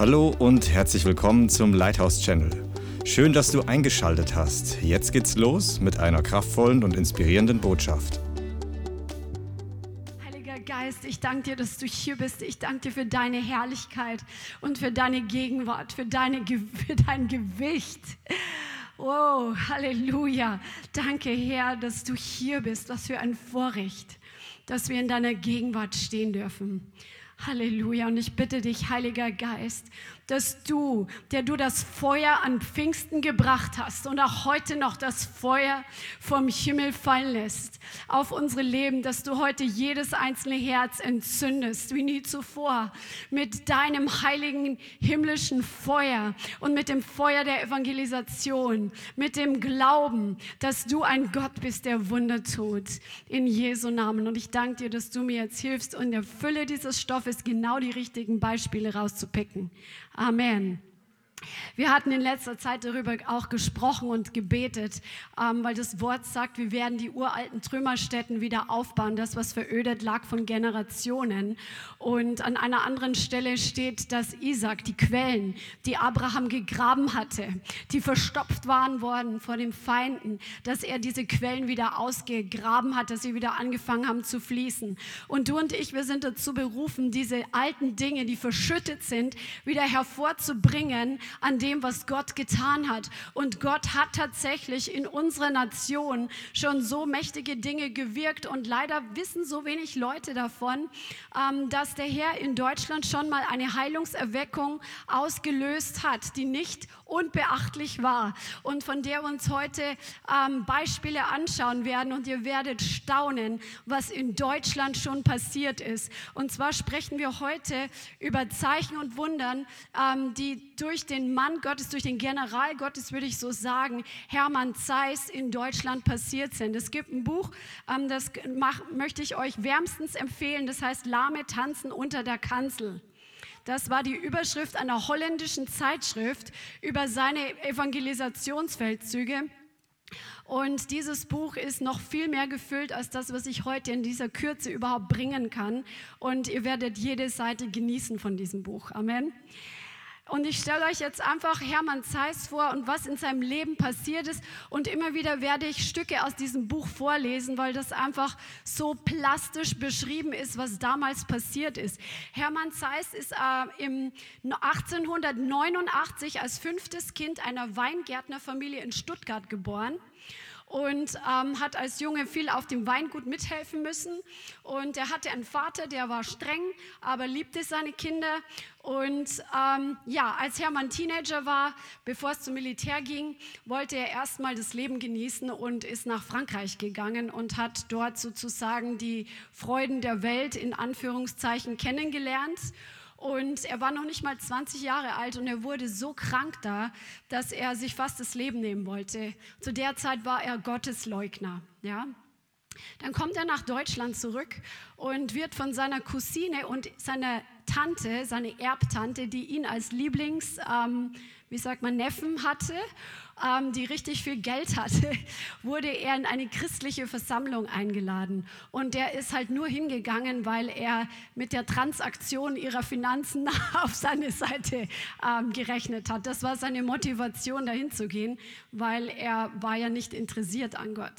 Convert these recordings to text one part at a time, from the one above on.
Hallo und herzlich willkommen zum Lighthouse Channel. Schön, dass du eingeschaltet hast. Jetzt geht's los mit einer kraftvollen und inspirierenden Botschaft. Heiliger Geist, ich danke dir, dass du hier bist. Ich danke dir für deine Herrlichkeit und für deine Gegenwart, für, deine, für dein Gewicht. Oh, Halleluja. Danke, Herr, dass du hier bist. Was für ein Vorrecht, dass wir in deiner Gegenwart stehen dürfen. Halleluja. Und ich bitte dich, Heiliger Geist, dass du, der du das Feuer an Pfingsten gebracht hast und auch heute noch das Feuer vom Himmel fallen lässt auf unsere Leben, dass du heute jedes einzelne Herz entzündest, wie nie zuvor, mit deinem heiligen himmlischen Feuer und mit dem Feuer der Evangelisation, mit dem Glauben, dass du ein Gott bist, der Wunder tut, in Jesu Namen. Und ich danke dir, dass du mir jetzt hilfst, in der Fülle dieses Stoffes genau die richtigen Beispiele rauszupicken. Amen. Wir hatten in letzter Zeit darüber auch gesprochen und gebetet, ähm, weil das Wort sagt, wir werden die uralten Trümmerstätten wieder aufbauen. Das, was verödet lag von Generationen. Und an einer anderen Stelle steht, dass Isaac die Quellen, die Abraham gegraben hatte, die verstopft waren worden vor den Feinden, dass er diese Quellen wieder ausgegraben hat, dass sie wieder angefangen haben zu fließen. Und du und ich, wir sind dazu berufen, diese alten Dinge, die verschüttet sind, wieder hervorzubringen an dem, was Gott getan hat. Und Gott hat tatsächlich in unserer Nation schon so mächtige Dinge gewirkt. Und leider wissen so wenig Leute davon, ähm, dass der Herr in Deutschland schon mal eine Heilungserweckung ausgelöst hat, die nicht unbeachtlich war und von der uns heute ähm, Beispiele anschauen werden. Und ihr werdet staunen, was in Deutschland schon passiert ist. Und zwar sprechen wir heute über Zeichen und Wundern, ähm, die durch den Mann Gottes, durch den General Gottes, würde ich so sagen, Hermann Zeiss in Deutschland passiert sind. Es gibt ein Buch, ähm, das möchte ich euch wärmstens empfehlen, das heißt Lahme tanzen unter der Kanzel. Das war die Überschrift einer holländischen Zeitschrift über seine Evangelisationsfeldzüge. Und dieses Buch ist noch viel mehr gefüllt als das, was ich heute in dieser Kürze überhaupt bringen kann. Und ihr werdet jede Seite genießen von diesem Buch. Amen. Und ich stelle euch jetzt einfach Hermann Zeiss vor und was in seinem Leben passiert ist. Und immer wieder werde ich Stücke aus diesem Buch vorlesen, weil das einfach so plastisch beschrieben ist, was damals passiert ist. Hermann Zeiss ist äh, im 1889 als fünftes Kind einer Weingärtnerfamilie in Stuttgart geboren und ähm, hat als Junge viel auf dem Weingut mithelfen müssen. Und er hatte einen Vater, der war streng, aber liebte seine Kinder. Und ähm, ja, als Hermann Teenager war, bevor es zum Militär ging, wollte er erstmal das Leben genießen und ist nach Frankreich gegangen und hat dort sozusagen die Freuden der Welt in Anführungszeichen kennengelernt. Und er war noch nicht mal 20 Jahre alt und er wurde so krank da, dass er sich fast das Leben nehmen wollte. Zu der Zeit war er Gottesleugner. Ja? Dann kommt er nach Deutschland zurück und wird von seiner Cousine und seiner Tante, seine Erbtante, die ihn als Lieblings, ähm, wie sagt man, Neffen hatte ähm, die richtig viel Geld hatte, wurde er in eine christliche Versammlung eingeladen. Und der ist halt nur hingegangen, weil er mit der Transaktion ihrer Finanzen auf seine Seite ähm, gerechnet hat. Das war seine Motivation, dahin zu gehen, weil er war ja nicht interessiert an Gott.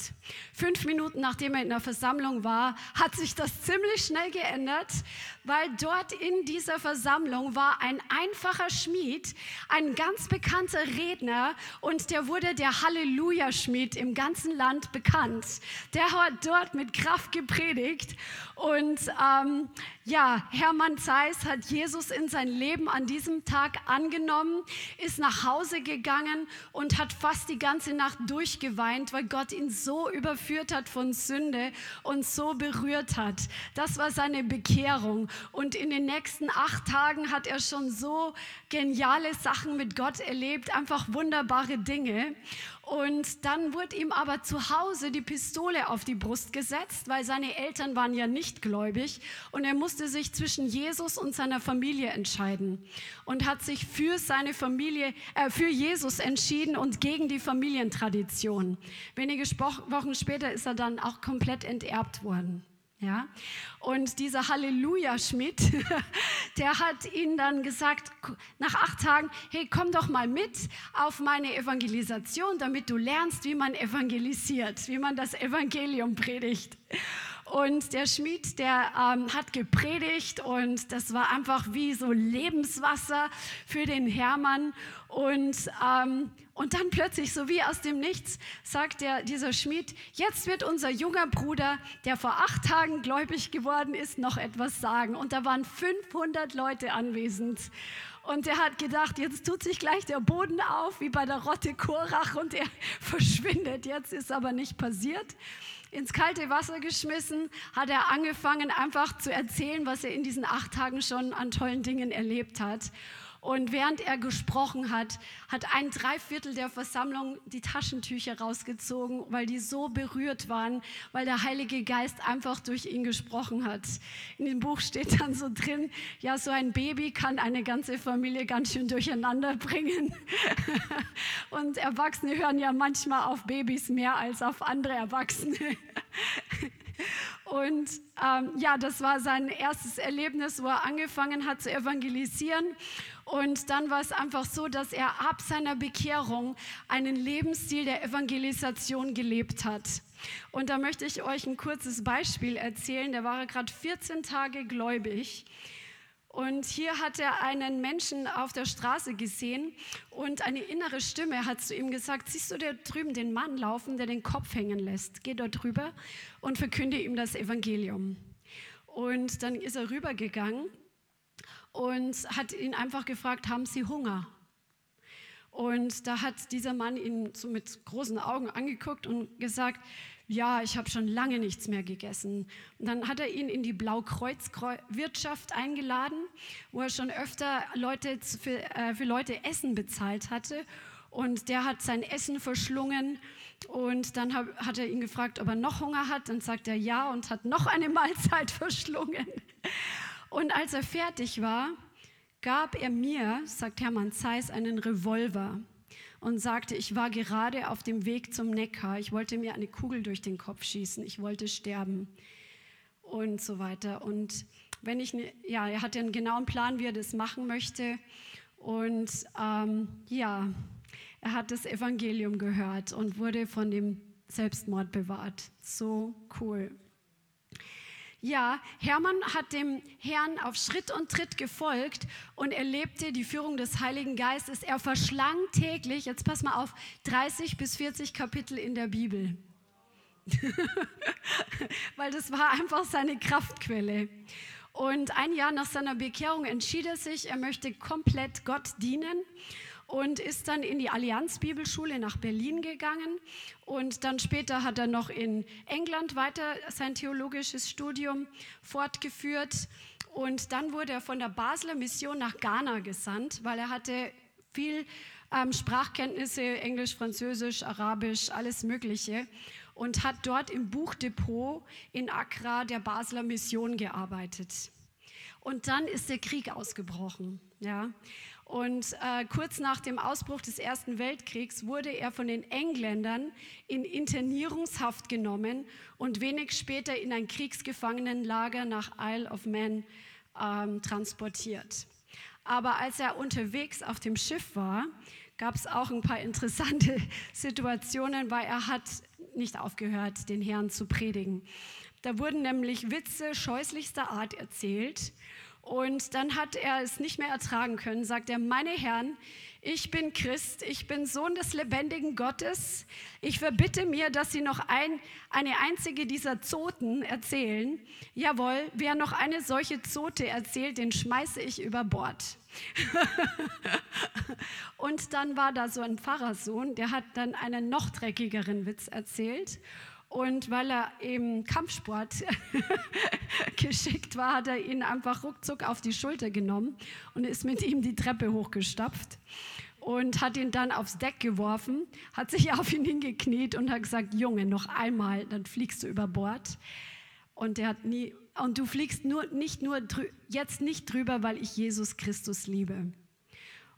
Fünf Minuten nachdem er in der Versammlung war, hat sich das ziemlich schnell geändert, weil dort in dieser Versammlung war ein einfacher Schmied, ein ganz bekannter Redner und der wurde der Halleluja-Schmied im ganzen Land bekannt. Der hat dort mit Kraft gepredigt und ähm, ja, Hermann Zeiss hat Jesus in sein Leben an diesem Tag angenommen, ist nach Hause gegangen und hat fast die ganze Nacht durchgeweint, weil Gott ihn so überführt hat von Sünde und so berührt hat. Das war seine Bekehrung. Und in den nächsten acht Tagen hat er schon so geniale Sachen mit Gott erlebt, einfach wunderbare Dinge. Und dann wurde ihm aber zu Hause die Pistole auf die Brust gesetzt, weil seine Eltern waren ja nicht gläubig. Und er musste sich zwischen Jesus und seiner Familie entscheiden und hat sich für seine Familie, äh, für Jesus entschieden und gegen die Familientradition. Wenige Wochen später ist er dann auch komplett enterbt worden. Ja? Und dieser Halleluja-Schmidt, der hat ihnen dann gesagt, nach acht Tagen, hey, komm doch mal mit auf meine Evangelisation, damit du lernst, wie man evangelisiert, wie man das Evangelium predigt. Und der Schmied, der ähm, hat gepredigt und das war einfach wie so Lebenswasser für den Hermann. Und, ähm, und dann plötzlich, so wie aus dem Nichts, sagt der, dieser Schmied, jetzt wird unser junger Bruder, der vor acht Tagen gläubig geworden ist, noch etwas sagen. Und da waren 500 Leute anwesend. Und er hat gedacht, jetzt tut sich gleich der Boden auf, wie bei der Rotte Korach, und er verschwindet. Jetzt ist aber nicht passiert ins kalte Wasser geschmissen, hat er angefangen einfach zu erzählen, was er in diesen acht Tagen schon an tollen Dingen erlebt hat. Und während er gesprochen hat, hat ein Dreiviertel der Versammlung die Taschentücher rausgezogen, weil die so berührt waren, weil der Heilige Geist einfach durch ihn gesprochen hat. In dem Buch steht dann so drin, ja, so ein Baby kann eine ganze Familie ganz schön durcheinander bringen. Und Erwachsene hören ja manchmal auf Babys mehr als auf andere Erwachsene. Und ähm, ja, das war sein erstes Erlebnis, wo er angefangen hat zu evangelisieren. Und dann war es einfach so, dass er ab seiner Bekehrung einen Lebensstil der Evangelisation gelebt hat. Und da möchte ich euch ein kurzes Beispiel erzählen. Der war gerade 14 Tage gläubig. Und hier hat er einen Menschen auf der Straße gesehen und eine innere Stimme hat zu ihm gesagt, siehst du da drüben den Mann laufen, der den Kopf hängen lässt? Geh dort drüber und verkünde ihm das Evangelium. Und dann ist er rübergegangen und hat ihn einfach gefragt, haben Sie Hunger? Und da hat dieser Mann ihn so mit großen Augen angeguckt und gesagt, ja, ich habe schon lange nichts mehr gegessen. Und dann hat er ihn in die Blaukreuz-Wirtschaft eingeladen, wo er schon öfter Leute für, äh, für Leute Essen bezahlt hatte. Und der hat sein Essen verschlungen und dann hab, hat er ihn gefragt, ob er noch Hunger hat. Dann sagt er ja und hat noch eine Mahlzeit verschlungen. Und als er fertig war, gab er mir, sagt Hermann Zeiss, einen Revolver und sagte, ich war gerade auf dem Weg zum Neckar, ich wollte mir eine Kugel durch den Kopf schießen, ich wollte sterben und so weiter. Und wenn ich, ne, ja, er hatte einen genauen Plan, wie er das machen möchte. Und ähm, ja, er hat das Evangelium gehört und wurde von dem Selbstmord bewahrt. So cool. Ja, Hermann hat dem Herrn auf Schritt und Tritt gefolgt und erlebte die Führung des Heiligen Geistes. Er verschlang täglich, jetzt pass mal auf, 30 bis 40 Kapitel in der Bibel. Weil das war einfach seine Kraftquelle. Und ein Jahr nach seiner Bekehrung entschied er sich, er möchte komplett Gott dienen und ist dann in die Allianz Bibelschule nach Berlin gegangen und dann später hat er noch in England weiter sein theologisches Studium fortgeführt und dann wurde er von der Basler Mission nach Ghana gesandt, weil er hatte viel ähm, Sprachkenntnisse, Englisch, Französisch, Arabisch, alles Mögliche und hat dort im Buchdepot in Accra der Basler Mission gearbeitet. Und dann ist der Krieg ausgebrochen. Ja. Und äh, kurz nach dem Ausbruch des Ersten Weltkriegs wurde er von den Engländern in Internierungshaft genommen und wenig später in ein Kriegsgefangenenlager nach Isle of Man ähm, transportiert. Aber als er unterwegs auf dem Schiff war, gab es auch ein paar interessante Situationen, weil er hat nicht aufgehört, den Herrn zu predigen. Da wurden nämlich Witze scheußlichster Art erzählt und dann hat er es nicht mehr ertragen können, sagt er, meine Herren, ich bin Christ, ich bin Sohn des lebendigen Gottes. Ich verbitte mir, dass Sie noch ein, eine einzige dieser Zoten erzählen. Jawohl, wer noch eine solche Zote erzählt, den schmeiße ich über Bord. und dann war da so ein Pfarrersohn, der hat dann einen noch dreckigeren Witz erzählt. Und weil er im Kampfsport geschickt war, hat er ihn einfach ruckzuck auf die Schulter genommen und ist mit ihm die Treppe hochgestapft und hat ihn dann aufs Deck geworfen, hat sich auf ihn hingekniet und hat gesagt, Junge, noch einmal, dann fliegst du über Bord. Und er hat nie, und du fliegst nur, nicht nur jetzt nicht drüber, weil ich Jesus Christus liebe.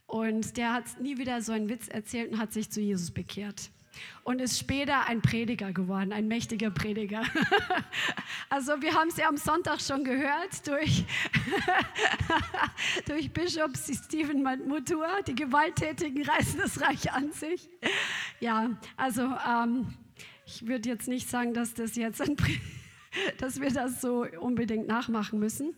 Und der hat nie wieder so einen Witz erzählt und hat sich zu Jesus bekehrt. Und ist später ein Prediger geworden, ein mächtiger Prediger. Also wir haben es ja am Sonntag schon gehört durch, durch Bischof Stephen Mutua, die Gewalttätigen reißen das Reich an sich. Ja, also ähm, ich würde jetzt nicht sagen, dass, das jetzt ein, dass wir das so unbedingt nachmachen müssen.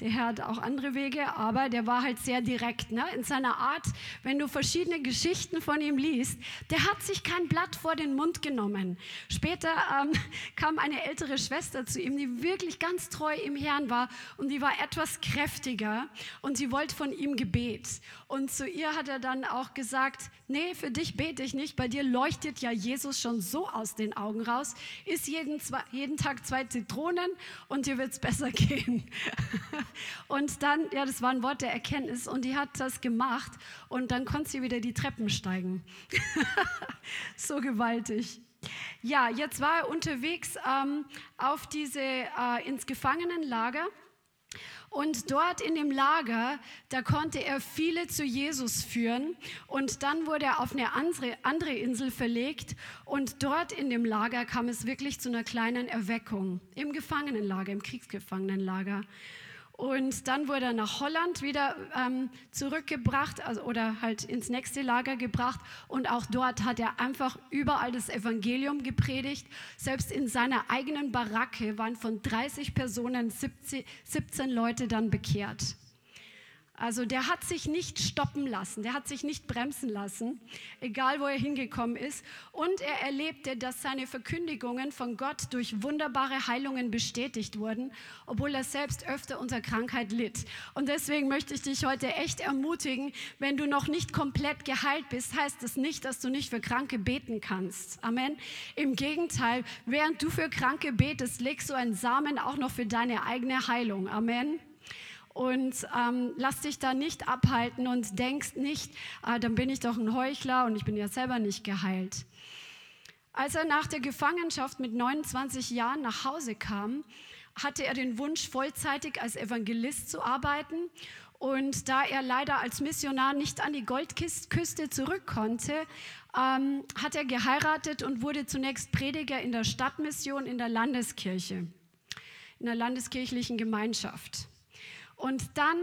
Der Herr hat auch andere Wege, aber der war halt sehr direkt ne? in seiner Art. Wenn du verschiedene Geschichten von ihm liest, der hat sich kein Blatt vor den Mund genommen. Später ähm, kam eine ältere Schwester zu ihm, die wirklich ganz treu im Herrn war und die war etwas kräftiger und sie wollte von ihm Gebet. Und zu ihr hat er dann auch gesagt, nee, für dich bete ich nicht, bei dir leuchtet ja Jesus schon so aus den Augen raus, isst jeden, jeden Tag zwei Zitronen und dir wird es besser gehen. Und dann, ja, das war ein Wort der Erkenntnis und die hat das gemacht und dann konnte sie wieder die Treppen steigen. so gewaltig. Ja, jetzt war er unterwegs ähm, auf diese, äh, ins Gefangenenlager. Und dort in dem Lager, da konnte er viele zu Jesus führen. Und dann wurde er auf eine andere, andere Insel verlegt. Und dort in dem Lager kam es wirklich zu einer kleinen Erweckung. Im Gefangenenlager, im Kriegsgefangenenlager. Und dann wurde er nach Holland wieder ähm, zurückgebracht also, oder halt ins nächste Lager gebracht. Und auch dort hat er einfach überall das Evangelium gepredigt. Selbst in seiner eigenen Baracke waren von 30 Personen 17, 17 Leute dann bekehrt. Also der hat sich nicht stoppen lassen, der hat sich nicht bremsen lassen, egal wo er hingekommen ist. Und er erlebte, dass seine Verkündigungen von Gott durch wunderbare Heilungen bestätigt wurden, obwohl er selbst öfter unter Krankheit litt. Und deswegen möchte ich dich heute echt ermutigen, wenn du noch nicht komplett geheilt bist, heißt das nicht, dass du nicht für Kranke beten kannst. Amen. Im Gegenteil, während du für Kranke betest, legst du einen Samen auch noch für deine eigene Heilung. Amen und ähm, lass dich da nicht abhalten und denkst nicht, ah, dann bin ich doch ein Heuchler und ich bin ja selber nicht geheilt. Als er nach der Gefangenschaft mit 29 Jahren nach Hause kam, hatte er den Wunsch, vollzeitig als Evangelist zu arbeiten. Und da er leider als Missionar nicht an die Goldküste zurück konnte, ähm, hat er geheiratet und wurde zunächst Prediger in der Stadtmission in der Landeskirche, in der landeskirchlichen Gemeinschaft. Und dann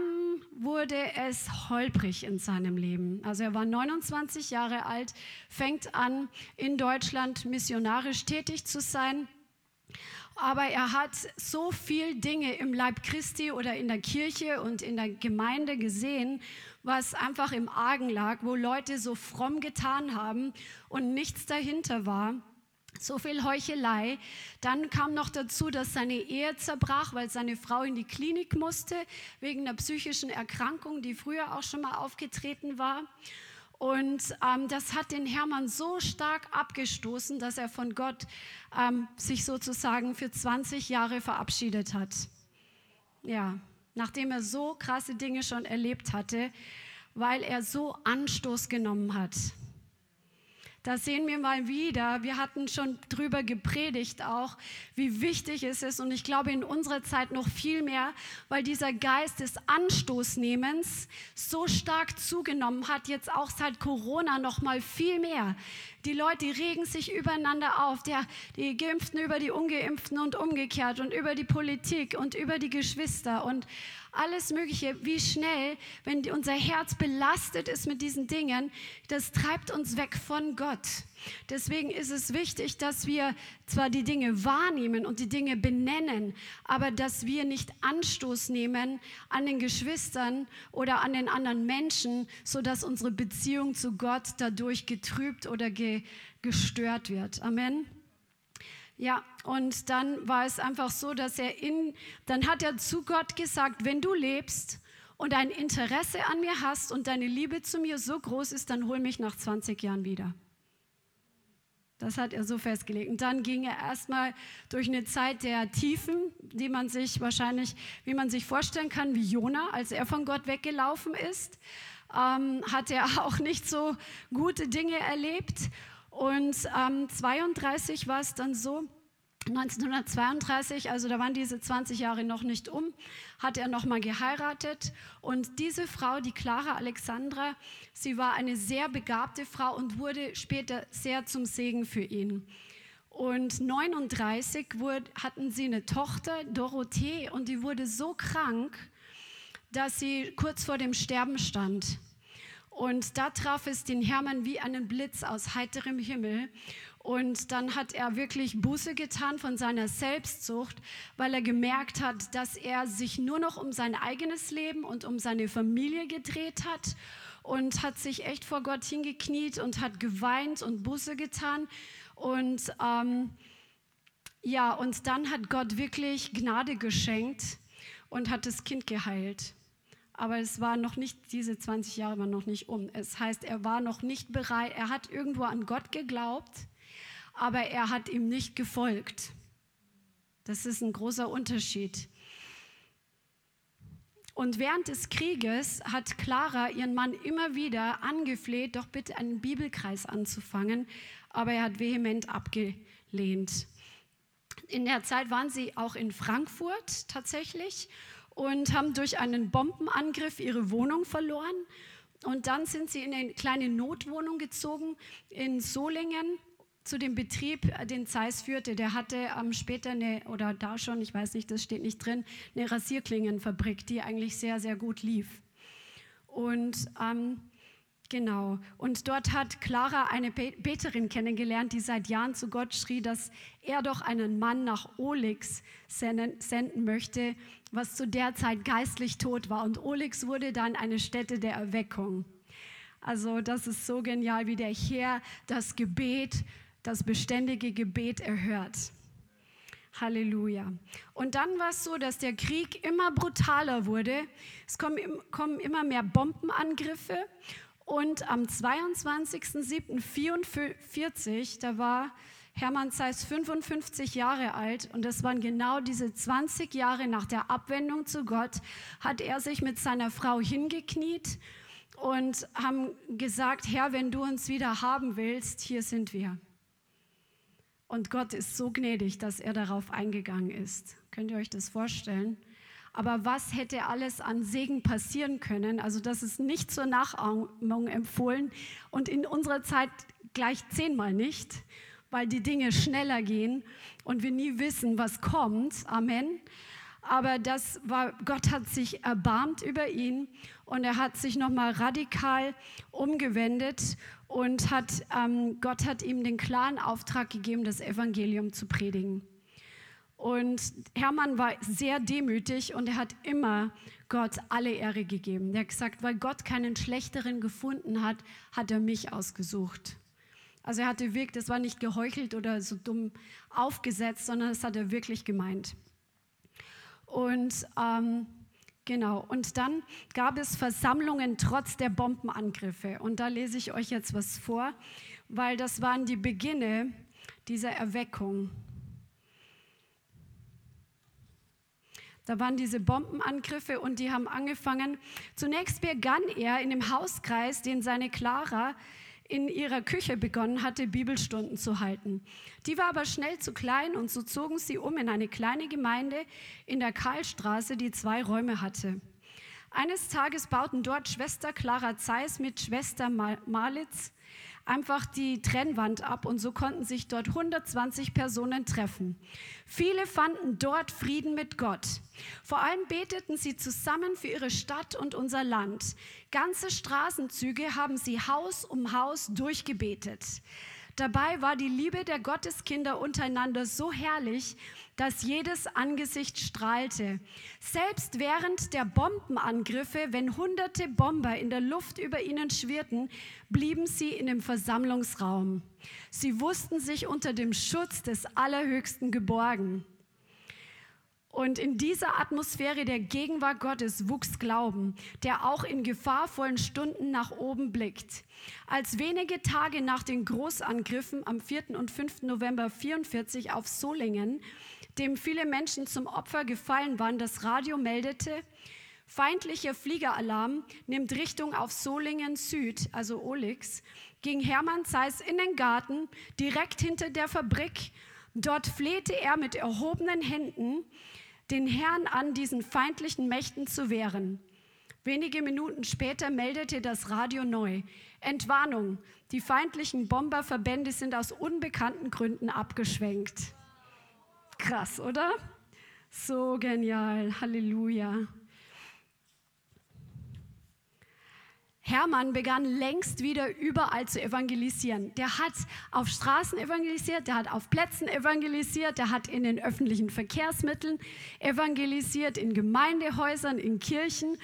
wurde es holprig in seinem Leben. Also er war 29 Jahre alt, fängt an, in Deutschland missionarisch tätig zu sein. Aber er hat so viel Dinge im Leib Christi oder in der Kirche und in der Gemeinde gesehen, was einfach im Argen lag, wo Leute so fromm getan haben und nichts dahinter war. So viel Heuchelei. Dann kam noch dazu, dass seine Ehe zerbrach, weil seine Frau in die Klinik musste, wegen einer psychischen Erkrankung, die früher auch schon mal aufgetreten war. Und ähm, das hat den Hermann so stark abgestoßen, dass er von Gott ähm, sich sozusagen für 20 Jahre verabschiedet hat. Ja, nachdem er so krasse Dinge schon erlebt hatte, weil er so Anstoß genommen hat. Da sehen wir mal wieder, wir hatten schon drüber gepredigt auch, wie wichtig es ist und ich glaube in unserer Zeit noch viel mehr, weil dieser Geist des Anstoßnehmens so stark zugenommen hat, jetzt auch seit Corona noch mal viel mehr. Die Leute regen sich übereinander auf, der, die Geimpften über die Ungeimpften und umgekehrt und über die Politik und über die Geschwister und alles Mögliche, wie schnell, wenn unser Herz belastet ist mit diesen Dingen, das treibt uns weg von Gott. Deswegen ist es wichtig, dass wir zwar die Dinge wahrnehmen und die Dinge benennen, aber dass wir nicht Anstoß nehmen an den Geschwistern oder an den anderen Menschen, sodass unsere Beziehung zu Gott dadurch getrübt oder ge gestört wird. Amen. Ja, und dann war es einfach so, dass er in, dann hat er zu Gott gesagt, wenn du lebst und ein Interesse an mir hast und deine Liebe zu mir so groß ist, dann hol mich nach 20 Jahren wieder. Das hat er so festgelegt. Und dann ging er erstmal durch eine Zeit der Tiefen, die man sich wahrscheinlich, wie man sich vorstellen kann, wie Jona, als er von Gott weggelaufen ist, ähm, hat er auch nicht so gute Dinge erlebt. Und ähm, 32 war es dann so, 1932, also da waren diese 20 Jahre noch nicht um, hat er nochmal geheiratet. Und diese Frau, die Clara Alexandra, sie war eine sehr begabte Frau und wurde später sehr zum Segen für ihn. Und 39 wurde, hatten sie eine Tochter, Dorothee, und die wurde so krank, dass sie kurz vor dem Sterben stand. Und da traf es den Hermann wie einen Blitz aus heiterem Himmel. Und dann hat er wirklich Buße getan von seiner Selbstsucht, weil er gemerkt hat, dass er sich nur noch um sein eigenes Leben und um seine Familie gedreht hat und hat sich echt vor Gott hingekniet und hat geweint und Buße getan. Und ähm, ja, und dann hat Gott wirklich Gnade geschenkt und hat das Kind geheilt. Aber es war noch nicht, diese 20 Jahre waren noch nicht um. Es heißt, er war noch nicht bereit, er hat irgendwo an Gott geglaubt, aber er hat ihm nicht gefolgt. Das ist ein großer Unterschied. Und während des Krieges hat Clara ihren Mann immer wieder angefleht, doch bitte einen Bibelkreis anzufangen, aber er hat vehement abgelehnt. In der Zeit waren sie auch in Frankfurt tatsächlich und haben durch einen Bombenangriff ihre Wohnung verloren. Und dann sind sie in eine kleine Notwohnung gezogen in Solingen zu dem Betrieb, äh, den Zeiss führte, der hatte ähm, später eine, oder da schon, ich weiß nicht, das steht nicht drin, eine Rasierklingenfabrik, die eigentlich sehr, sehr gut lief. Und ähm, genau, und dort hat Clara eine Beterin kennengelernt, die seit Jahren zu Gott schrie, dass er doch einen Mann nach Olix senden möchte, was zu der Zeit geistlich tot war. Und Olix wurde dann eine Stätte der Erweckung. Also das ist so genial, wie der Herr das Gebet das beständige Gebet erhört. Halleluja. Und dann war es so, dass der Krieg immer brutaler wurde. Es kommen, kommen immer mehr Bombenangriffe. Und am 22.07.44, da war Hermann Zeiss 55 Jahre alt und das waren genau diese 20 Jahre nach der Abwendung zu Gott, hat er sich mit seiner Frau hingekniet und haben gesagt, Herr, wenn du uns wieder haben willst, hier sind wir. Und Gott ist so gnädig, dass er darauf eingegangen ist. Könnt ihr euch das vorstellen? Aber was hätte alles an Segen passieren können? Also das ist nicht zur Nachahmung empfohlen und in unserer Zeit gleich zehnmal nicht, weil die Dinge schneller gehen und wir nie wissen, was kommt. Amen. Aber das war, Gott hat sich erbarmt über ihn und er hat sich nochmal radikal umgewendet und hat, ähm, Gott hat ihm den klaren Auftrag gegeben, das Evangelium zu predigen. Und Hermann war sehr demütig und er hat immer Gott alle Ehre gegeben. Er hat gesagt, weil Gott keinen schlechteren gefunden hat, hat er mich ausgesucht. Also er hatte wirklich, das war nicht geheuchelt oder so dumm aufgesetzt, sondern das hat er wirklich gemeint. Und ähm, Genau, und dann gab es Versammlungen trotz der Bombenangriffe. Und da lese ich euch jetzt was vor, weil das waren die Beginne dieser Erweckung. Da waren diese Bombenangriffe und die haben angefangen. Zunächst begann er in dem Hauskreis, den seine Clara in ihrer Küche begonnen hatte, Bibelstunden zu halten. Die war aber schnell zu klein und so zogen sie um in eine kleine Gemeinde in der Karlstraße, die zwei Räume hatte. Eines Tages bauten dort Schwester Clara Zeiss mit Schwester Malitz einfach die Trennwand ab und so konnten sich dort 120 Personen treffen. Viele fanden dort Frieden mit Gott. Vor allem beteten sie zusammen für ihre Stadt und unser Land. Ganze Straßenzüge haben sie Haus um Haus durchgebetet. Dabei war die Liebe der Gotteskinder untereinander so herrlich, dass jedes Angesicht strahlte. Selbst während der Bombenangriffe, wenn hunderte Bomber in der Luft über ihnen schwirrten, blieben sie in dem Versammlungsraum. Sie wussten sich unter dem Schutz des Allerhöchsten geborgen. Und in dieser Atmosphäre der Gegenwart Gottes wuchs Glauben, der auch in gefahrvollen Stunden nach oben blickt. Als wenige Tage nach den Großangriffen am 4. und 5. November 44 auf Solingen, dem viele Menschen zum Opfer gefallen waren, das Radio meldete, feindlicher Fliegeralarm nimmt Richtung auf Solingen Süd, also Olix, ging Hermann Zeiss in den Garten direkt hinter der Fabrik Dort flehte er mit erhobenen Händen den Herrn an, diesen feindlichen Mächten zu wehren. Wenige Minuten später meldete das Radio neu. Entwarnung, die feindlichen Bomberverbände sind aus unbekannten Gründen abgeschwenkt. Krass, oder? So genial. Halleluja. Hermann begann längst wieder überall zu evangelisieren. Der hat auf Straßen evangelisiert, der hat auf Plätzen evangelisiert, der hat in den öffentlichen Verkehrsmitteln evangelisiert, in Gemeindehäusern, in Kirchen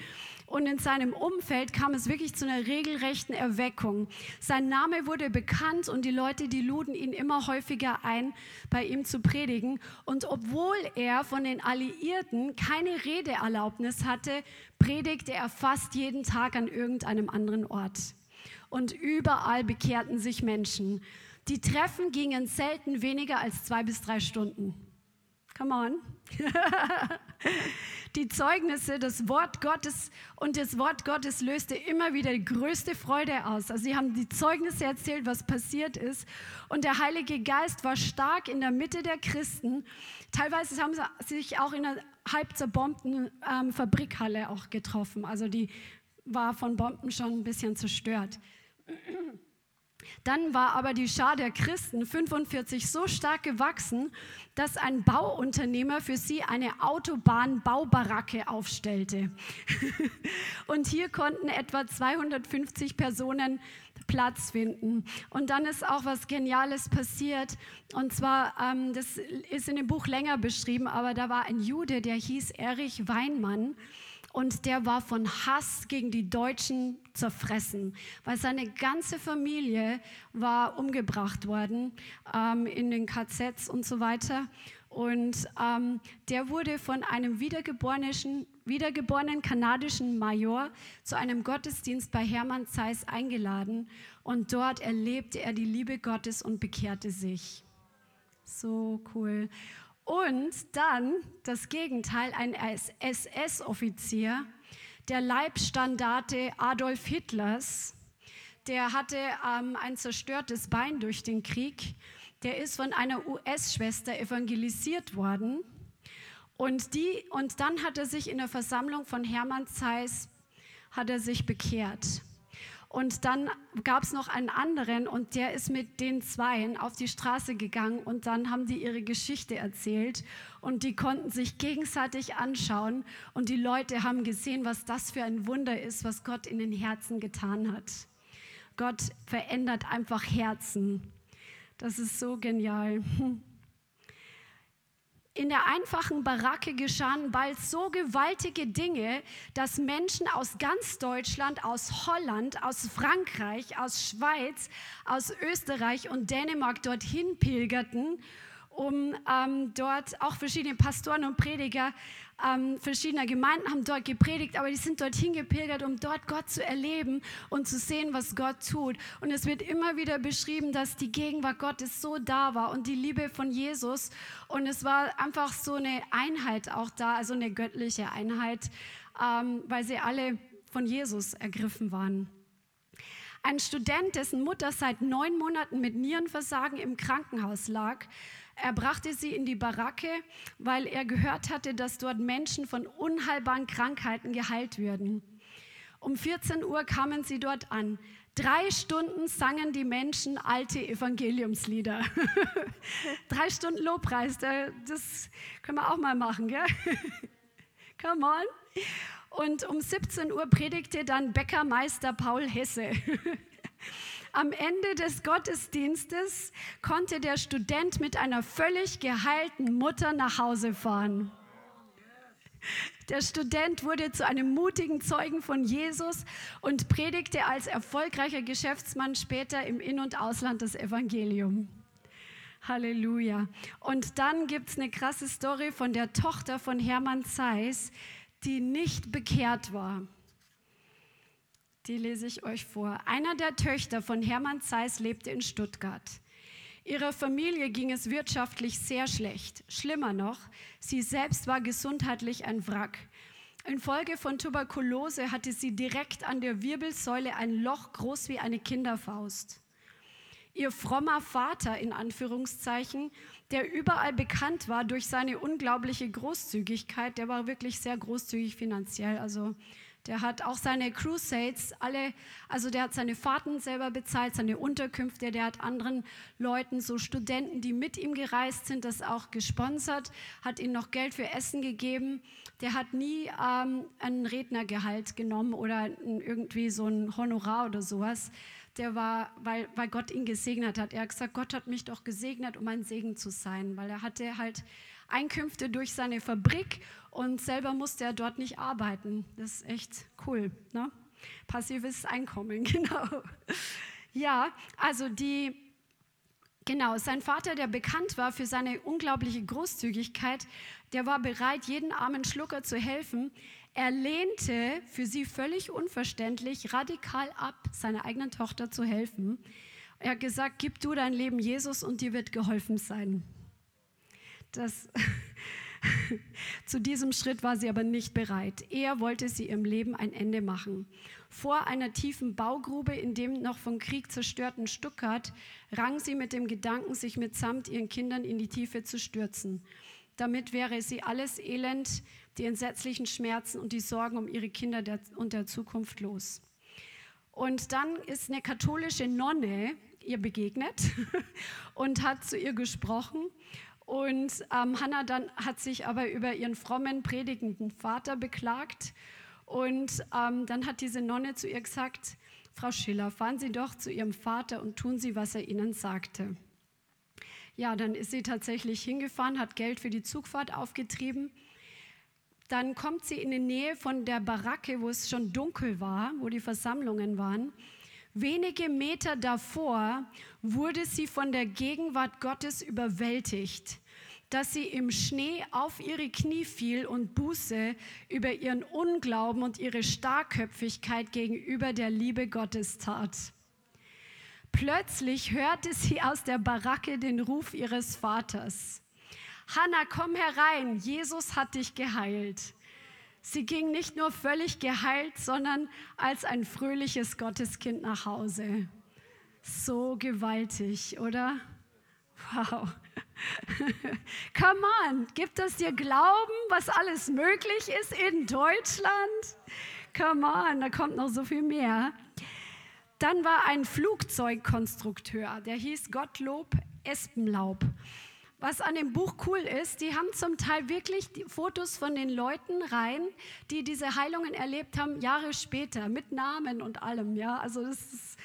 und in seinem Umfeld kam es wirklich zu einer regelrechten Erweckung. Sein Name wurde bekannt und die Leute, die luden ihn immer häufiger ein, bei ihm zu predigen. Und obwohl er von den Alliierten keine Redeerlaubnis hatte, predigte er fast jeden Tag an irgendeinem anderen Ort. Und überall bekehrten sich Menschen. Die Treffen gingen selten weniger als zwei bis drei Stunden. Come on. die Zeugnisse, das Wort Gottes und das Wort Gottes löste immer wieder die größte Freude aus. Also sie haben die Zeugnisse erzählt, was passiert ist und der Heilige Geist war stark in der Mitte der Christen. Teilweise haben sie sich auch in einer halb zerbombten ähm, Fabrikhalle auch getroffen. Also die war von Bomben schon ein bisschen zerstört. Dann war aber die Schar der Christen 45 so stark gewachsen, dass ein Bauunternehmer für sie eine Autobahnbaubaracke aufstellte. Und hier konnten etwa 250 Personen Platz finden. Und dann ist auch was Geniales passiert. Und zwar, ähm, das ist in dem Buch länger beschrieben, aber da war ein Jude, der hieß Erich Weinmann und der war von Hass gegen die Deutschen zerfressen, weil seine ganze Familie war umgebracht worden ähm, in den KZs und so weiter. Und ähm, der wurde von einem wiedergeborenen, wiedergeborenen kanadischen Major zu einem Gottesdienst bei Hermann Zeiss eingeladen. Und dort erlebte er die Liebe Gottes und bekehrte sich. So cool. Und dann das Gegenteil, ein SS-Offizier, der Leibstandarte Adolf Hitlers, der hatte ähm, ein zerstörtes Bein durch den Krieg. Der ist von einer US-Schwester evangelisiert worden. Und, die, und dann hat er sich in der Versammlung von Hermann Zeiss hat er sich bekehrt. Und dann gab es noch einen anderen und der ist mit den Zweien auf die Straße gegangen und dann haben die ihre Geschichte erzählt und die konnten sich gegenseitig anschauen und die Leute haben gesehen, was das für ein Wunder ist, was Gott in den Herzen getan hat. Gott verändert einfach Herzen. Das ist so genial. In der einfachen Baracke geschahen bald so gewaltige Dinge, dass Menschen aus ganz Deutschland, aus Holland, aus Frankreich, aus Schweiz, aus Österreich und Dänemark dorthin pilgerten um ähm, dort auch verschiedene Pastoren und Prediger ähm, verschiedener Gemeinden haben dort gepredigt, aber die sind dorthin gepilgert, um dort Gott zu erleben und zu sehen, was Gott tut. Und es wird immer wieder beschrieben, dass die Gegenwart Gottes so da war und die Liebe von Jesus. Und es war einfach so eine Einheit auch da, also eine göttliche Einheit, ähm, weil sie alle von Jesus ergriffen waren. Ein Student, dessen Mutter seit neun Monaten mit Nierenversagen im Krankenhaus lag, er brachte sie in die Baracke, weil er gehört hatte, dass dort Menschen von unheilbaren Krankheiten geheilt würden. Um 14 Uhr kamen sie dort an. Drei Stunden sangen die Menschen alte Evangeliumslieder. Drei Stunden Lobpreis, das können wir auch mal machen, gell? Come on. Und um 17 Uhr predigte dann Bäckermeister Paul Hesse. Am Ende des Gottesdienstes konnte der Student mit einer völlig geheilten Mutter nach Hause fahren. Der Student wurde zu einem mutigen Zeugen von Jesus und predigte als erfolgreicher Geschäftsmann später im In- und Ausland das Evangelium. Halleluja. Und dann gibt es eine krasse Story von der Tochter von Hermann Zeiss, die nicht bekehrt war. Die lese ich euch vor. Einer der Töchter von Hermann Zeiss lebte in Stuttgart. Ihrer Familie ging es wirtschaftlich sehr schlecht. Schlimmer noch, sie selbst war gesundheitlich ein Wrack. Infolge von Tuberkulose hatte sie direkt an der Wirbelsäule ein Loch groß wie eine Kinderfaust. Ihr frommer Vater in Anführungszeichen, der überall bekannt war durch seine unglaubliche Großzügigkeit, der war wirklich sehr großzügig finanziell. Also der hat auch seine Crusades alle, also der hat seine Fahrten selber bezahlt, seine Unterkünfte, der hat anderen Leuten, so Studenten, die mit ihm gereist sind, das auch gesponsert, hat ihnen noch Geld für Essen gegeben. Der hat nie ähm, einen Rednergehalt genommen oder irgendwie so ein Honorar oder sowas. Der war, weil, weil Gott ihn gesegnet hat. Er hat gesagt, Gott hat mich doch gesegnet, um ein Segen zu sein, weil er hatte halt Einkünfte durch seine Fabrik und selber musste er dort nicht arbeiten. Das ist echt cool. Ne? Passives Einkommen, genau. Ja, also die, genau, sein Vater, der bekannt war für seine unglaubliche Großzügigkeit, der war bereit, jeden armen Schlucker zu helfen. Er lehnte, für sie völlig unverständlich, radikal ab, seiner eigenen Tochter zu helfen. Er hat gesagt, gib du dein Leben Jesus und dir wird geholfen sein. Das, zu diesem Schritt war sie aber nicht bereit. Er wollte sie ihrem Leben ein Ende machen. Vor einer tiefen Baugrube in dem noch vom Krieg zerstörten Stuttgart rang sie mit dem Gedanken, sich mitsamt ihren Kindern in die Tiefe zu stürzen. Damit wäre sie alles Elend, die entsetzlichen Schmerzen und die Sorgen um ihre Kinder und der Zukunft los. Und dann ist eine katholische Nonne ihr begegnet und hat zu ihr gesprochen und ähm, Hannah dann hat sich aber über ihren frommen, predigenden Vater beklagt. Und ähm, dann hat diese Nonne zu ihr gesagt, Frau Schiller, fahren Sie doch zu Ihrem Vater und tun Sie, was er Ihnen sagte. Ja, dann ist sie tatsächlich hingefahren, hat Geld für die Zugfahrt aufgetrieben. Dann kommt sie in die Nähe von der Baracke, wo es schon dunkel war, wo die Versammlungen waren. Wenige Meter davor wurde sie von der Gegenwart Gottes überwältigt, dass sie im Schnee auf ihre Knie fiel und Buße über ihren Unglauben und ihre Starrköpfigkeit gegenüber der Liebe Gottes tat. Plötzlich hörte sie aus der Baracke den Ruf ihres Vaters. Hannah, komm herein, Jesus hat dich geheilt. Sie ging nicht nur völlig geheilt, sondern als ein fröhliches Gotteskind nach Hause. So gewaltig, oder? Wow. Come on, gibt es dir Glauben, was alles möglich ist in Deutschland? Come on, da kommt noch so viel mehr. Dann war ein Flugzeugkonstrukteur, der hieß Gottlob Espenlaub was an dem Buch cool ist, die haben zum Teil wirklich Fotos von den Leuten rein, die diese Heilungen erlebt haben, Jahre später, mit Namen und allem. Ja, also das ist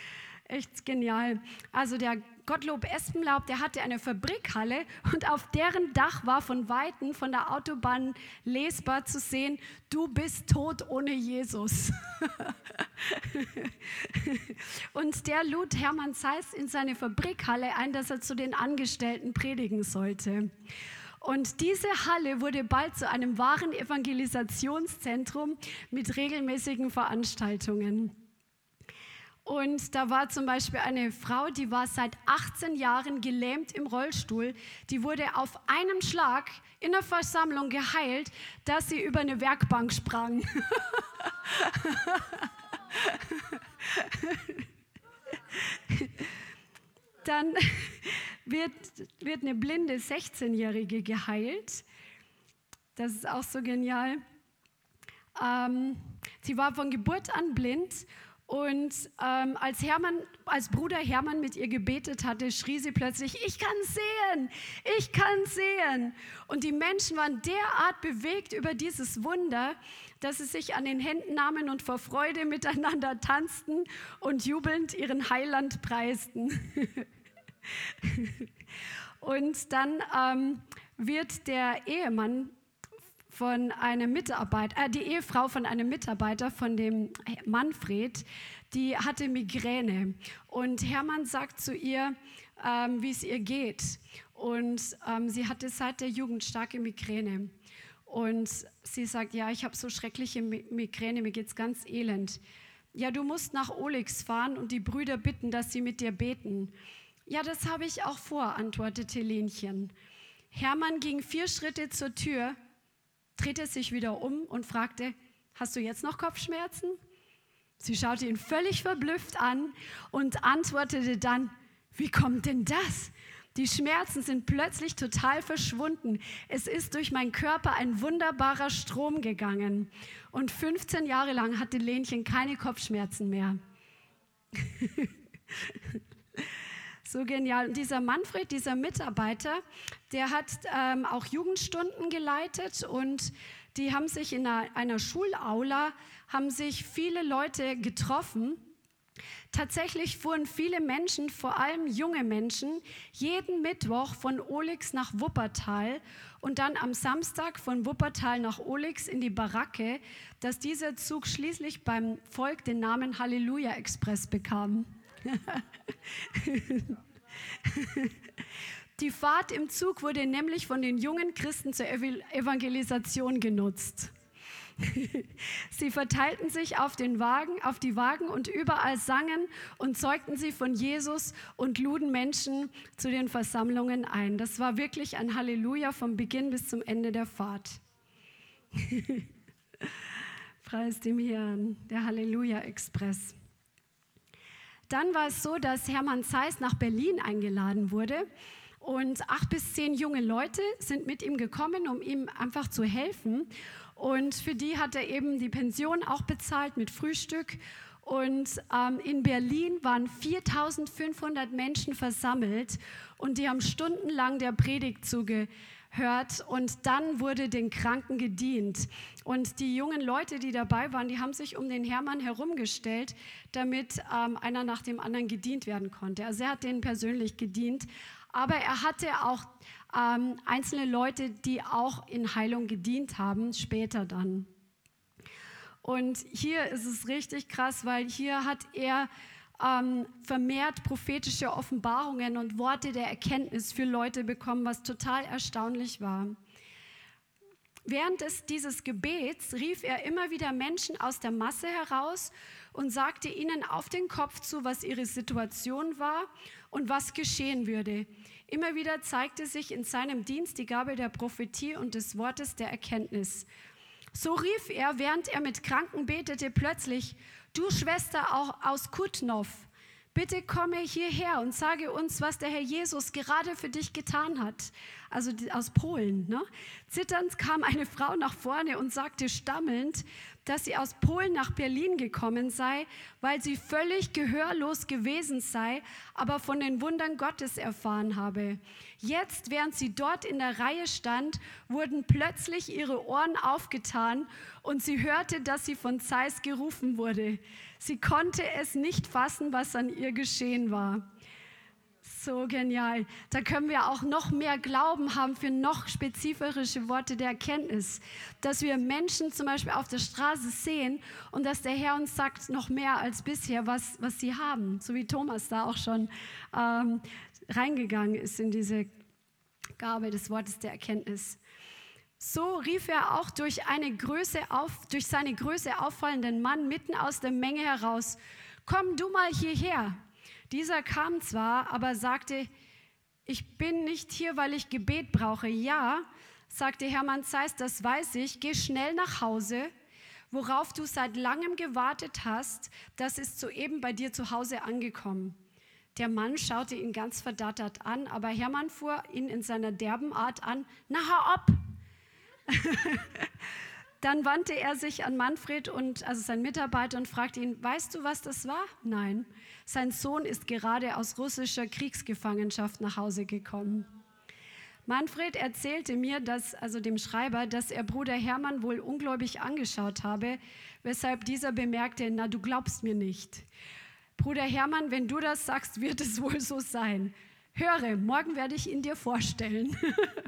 echt genial. Also der Gottlob Espenlaub, der hatte eine Fabrikhalle und auf deren Dach war von Weitem von der Autobahn lesbar zu sehen, du bist tot ohne Jesus. und der lud Hermann Zeiss in seine Fabrikhalle ein, dass er zu den Angestellten predigen sollte. Und diese Halle wurde bald zu einem wahren Evangelisationszentrum mit regelmäßigen Veranstaltungen. Und da war zum Beispiel eine Frau, die war seit 18 Jahren gelähmt im Rollstuhl. Die wurde auf einem Schlag in der Versammlung geheilt, dass sie über eine Werkbank sprang. Dann wird, wird eine blinde 16-Jährige geheilt. Das ist auch so genial. Ähm, sie war von Geburt an blind und ähm, als, Hermann, als Bruder Hermann mit ihr gebetet hatte, schrie sie plötzlich, ich kann sehen, ich kann sehen. Und die Menschen waren derart bewegt über dieses Wunder, dass sie sich an den Händen nahmen und vor Freude miteinander tanzten und jubelnd ihren Heiland preisten. und dann ähm, wird der Ehemann von einem Mitarbeiter, äh, die Ehefrau von einem Mitarbeiter von dem Manfred, die hatte Migräne. Und Hermann sagt zu ihr, ähm, wie es ihr geht. Und ähm, sie hatte seit der Jugend starke Migräne. Und sie sagt, ja, ich habe so schreckliche Migräne, mir geht es ganz elend. Ja, du musst nach Olix fahren und die Brüder bitten, dass sie mit dir beten. Ja, das habe ich auch vor, antwortete Lenchen. Hermann ging vier Schritte zur Tür, drehte sich wieder um und fragte, hast du jetzt noch Kopfschmerzen? Sie schaute ihn völlig verblüfft an und antwortete dann, Wie kommt denn das? Die Schmerzen sind plötzlich total verschwunden. Es ist durch meinen Körper ein wunderbarer Strom gegangen. Und 15 Jahre lang hatte Lenchen keine Kopfschmerzen mehr. so genial. Und dieser Manfred, dieser Mitarbeiter, der hat ähm, auch Jugendstunden geleitet und die haben sich in einer, einer Schulaula, haben sich viele Leute getroffen Tatsächlich fuhren viele Menschen, vor allem junge Menschen, jeden Mittwoch von Olix nach Wuppertal und dann am Samstag von Wuppertal nach Olix in die Baracke, dass dieser Zug schließlich beim Volk den Namen Halleluja Express bekam. Die Fahrt im Zug wurde nämlich von den jungen Christen zur Evangelisation genutzt. Sie verteilten sich auf den Wagen, auf die Wagen und überall sangen und zeugten sie von Jesus und luden Menschen zu den Versammlungen ein. Das war wirklich ein Halleluja vom Beginn bis zum Ende der Fahrt. Preis dem Herrn, der Halleluja-Express. Dann war es so, dass Hermann Zeiss nach Berlin eingeladen wurde und acht bis zehn junge Leute sind mit ihm gekommen, um ihm einfach zu helfen. Und für die hat er eben die Pension auch bezahlt mit Frühstück. Und ähm, in Berlin waren 4500 Menschen versammelt und die haben stundenlang der Predigt zugehört. Und dann wurde den Kranken gedient. Und die jungen Leute, die dabei waren, die haben sich um den Hermann herumgestellt, damit ähm, einer nach dem anderen gedient werden konnte. Also er hat denen persönlich gedient. Aber er hatte auch ähm, einzelne Leute, die auch in Heilung gedient haben, später dann. Und hier ist es richtig krass, weil hier hat er ähm, vermehrt prophetische Offenbarungen und Worte der Erkenntnis für Leute bekommen, was total erstaunlich war. Während des, dieses Gebets rief er immer wieder Menschen aus der Masse heraus und sagte ihnen auf den Kopf zu, was ihre Situation war und was geschehen würde. Immer wieder zeigte sich in seinem Dienst die Gabe der Prophetie und des Wortes der Erkenntnis. So rief er, während er mit Kranken betete, plötzlich, du Schwester auch aus Kutnov, bitte komme hierher und sage uns, was der Herr Jesus gerade für dich getan hat. Also aus Polen. Ne? Zitternd kam eine Frau nach vorne und sagte stammelnd, dass sie aus Polen nach Berlin gekommen sei, weil sie völlig gehörlos gewesen sei, aber von den Wundern Gottes erfahren habe. Jetzt, während sie dort in der Reihe stand, wurden plötzlich ihre Ohren aufgetan und sie hörte, dass sie von Zeiss gerufen wurde. Sie konnte es nicht fassen, was an ihr geschehen war. So genial. Da können wir auch noch mehr Glauben haben für noch spezifische Worte der Erkenntnis. Dass wir Menschen zum Beispiel auf der Straße sehen und dass der Herr uns sagt, noch mehr als bisher, was, was sie haben. So wie Thomas da auch schon ähm, reingegangen ist in diese Gabe des Wortes der Erkenntnis. So rief er auch durch, eine Größe auf, durch seine Größe auffallenden Mann mitten aus der Menge heraus, komm du mal hierher. Dieser kam zwar, aber sagte, ich bin nicht hier, weil ich Gebet brauche. Ja, sagte Hermann Zeiss, das weiß ich, geh schnell nach Hause. Worauf du seit langem gewartet hast, das ist soeben bei dir zu Hause angekommen. Der Mann schaute ihn ganz verdattert an, aber Hermann fuhr ihn in seiner derben Art an, na hör ab! Dann wandte er sich an Manfred und also sein Mitarbeiter und fragte ihn: Weißt du, was das war? Nein. Sein Sohn ist gerade aus russischer Kriegsgefangenschaft nach Hause gekommen. Manfred erzählte mir, dass, also dem Schreiber, dass er Bruder Hermann wohl ungläubig angeschaut habe, weshalb dieser bemerkte: Na, du glaubst mir nicht. Bruder Hermann, wenn du das sagst, wird es wohl so sein. Höre, morgen werde ich ihn dir vorstellen.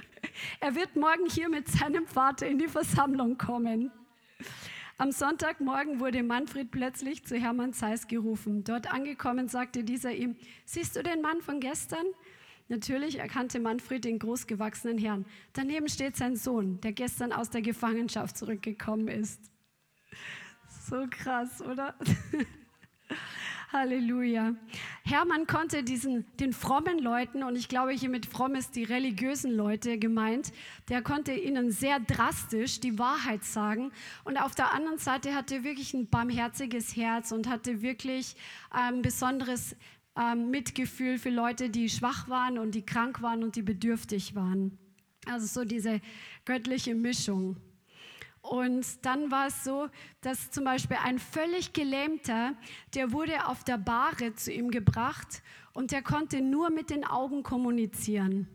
er wird morgen hier mit seinem Vater in die Versammlung kommen. Am Sonntagmorgen wurde Manfred plötzlich zu Hermann Zeiss gerufen. Dort angekommen sagte dieser ihm, siehst du den Mann von gestern? Natürlich erkannte Manfred den großgewachsenen Herrn. Daneben steht sein Sohn, der gestern aus der Gefangenschaft zurückgekommen ist. So krass, oder? Halleluja. Hermann konnte diesen, den frommen Leuten, und ich glaube hier mit fromm ist die religiösen Leute gemeint, der konnte ihnen sehr drastisch die Wahrheit sagen. Und auf der anderen Seite hatte er wirklich ein barmherziges Herz und hatte wirklich ein besonderes ähm, Mitgefühl für Leute, die schwach waren und die krank waren und die bedürftig waren. Also so diese göttliche Mischung. Und dann war es so, dass zum Beispiel ein völlig gelähmter, der wurde auf der Bahre zu ihm gebracht und der konnte nur mit den Augen kommunizieren.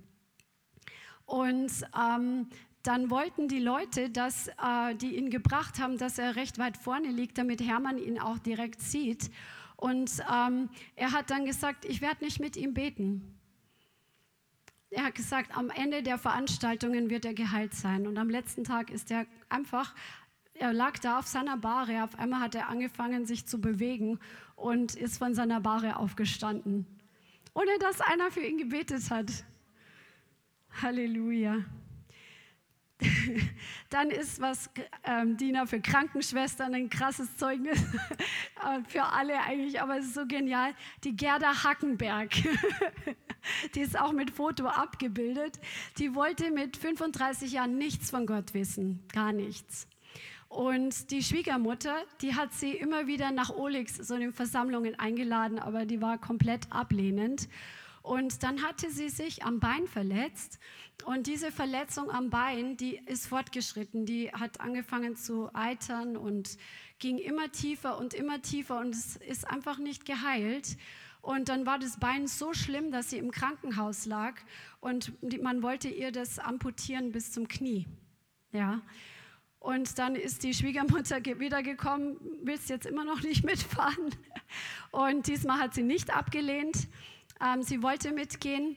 Und ähm, dann wollten die Leute, dass, äh, die ihn gebracht haben, dass er recht weit vorne liegt, damit Hermann ihn auch direkt sieht. Und ähm, er hat dann gesagt, ich werde nicht mit ihm beten. Er hat gesagt, am Ende der Veranstaltungen wird er geheilt sein. Und am letzten Tag ist er einfach, er lag da auf seiner Bahre. Auf einmal hat er angefangen, sich zu bewegen und ist von seiner Bahre aufgestanden, ohne dass einer für ihn gebetet hat. Halleluja. Dann ist was ähm, Dina für Krankenschwestern ein krasses Zeugnis äh, für alle eigentlich, aber es ist so genial. Die Gerda Hackenberg, die ist auch mit Foto abgebildet. Die wollte mit 35 Jahren nichts von Gott wissen, gar nichts. Und die Schwiegermutter, die hat sie immer wieder nach Olix, so in Versammlungen eingeladen, aber die war komplett ablehnend. Und dann hatte sie sich am Bein verletzt und diese Verletzung am Bein, die ist fortgeschritten, die hat angefangen zu eitern und ging immer tiefer und immer tiefer und es ist einfach nicht geheilt. Und dann war das Bein so schlimm, dass sie im Krankenhaus lag und man wollte ihr das amputieren bis zum Knie. Ja. Und dann ist die Schwiegermutter wiedergekommen, willst jetzt immer noch nicht mitfahren. Und diesmal hat sie nicht abgelehnt. Ähm, sie wollte mitgehen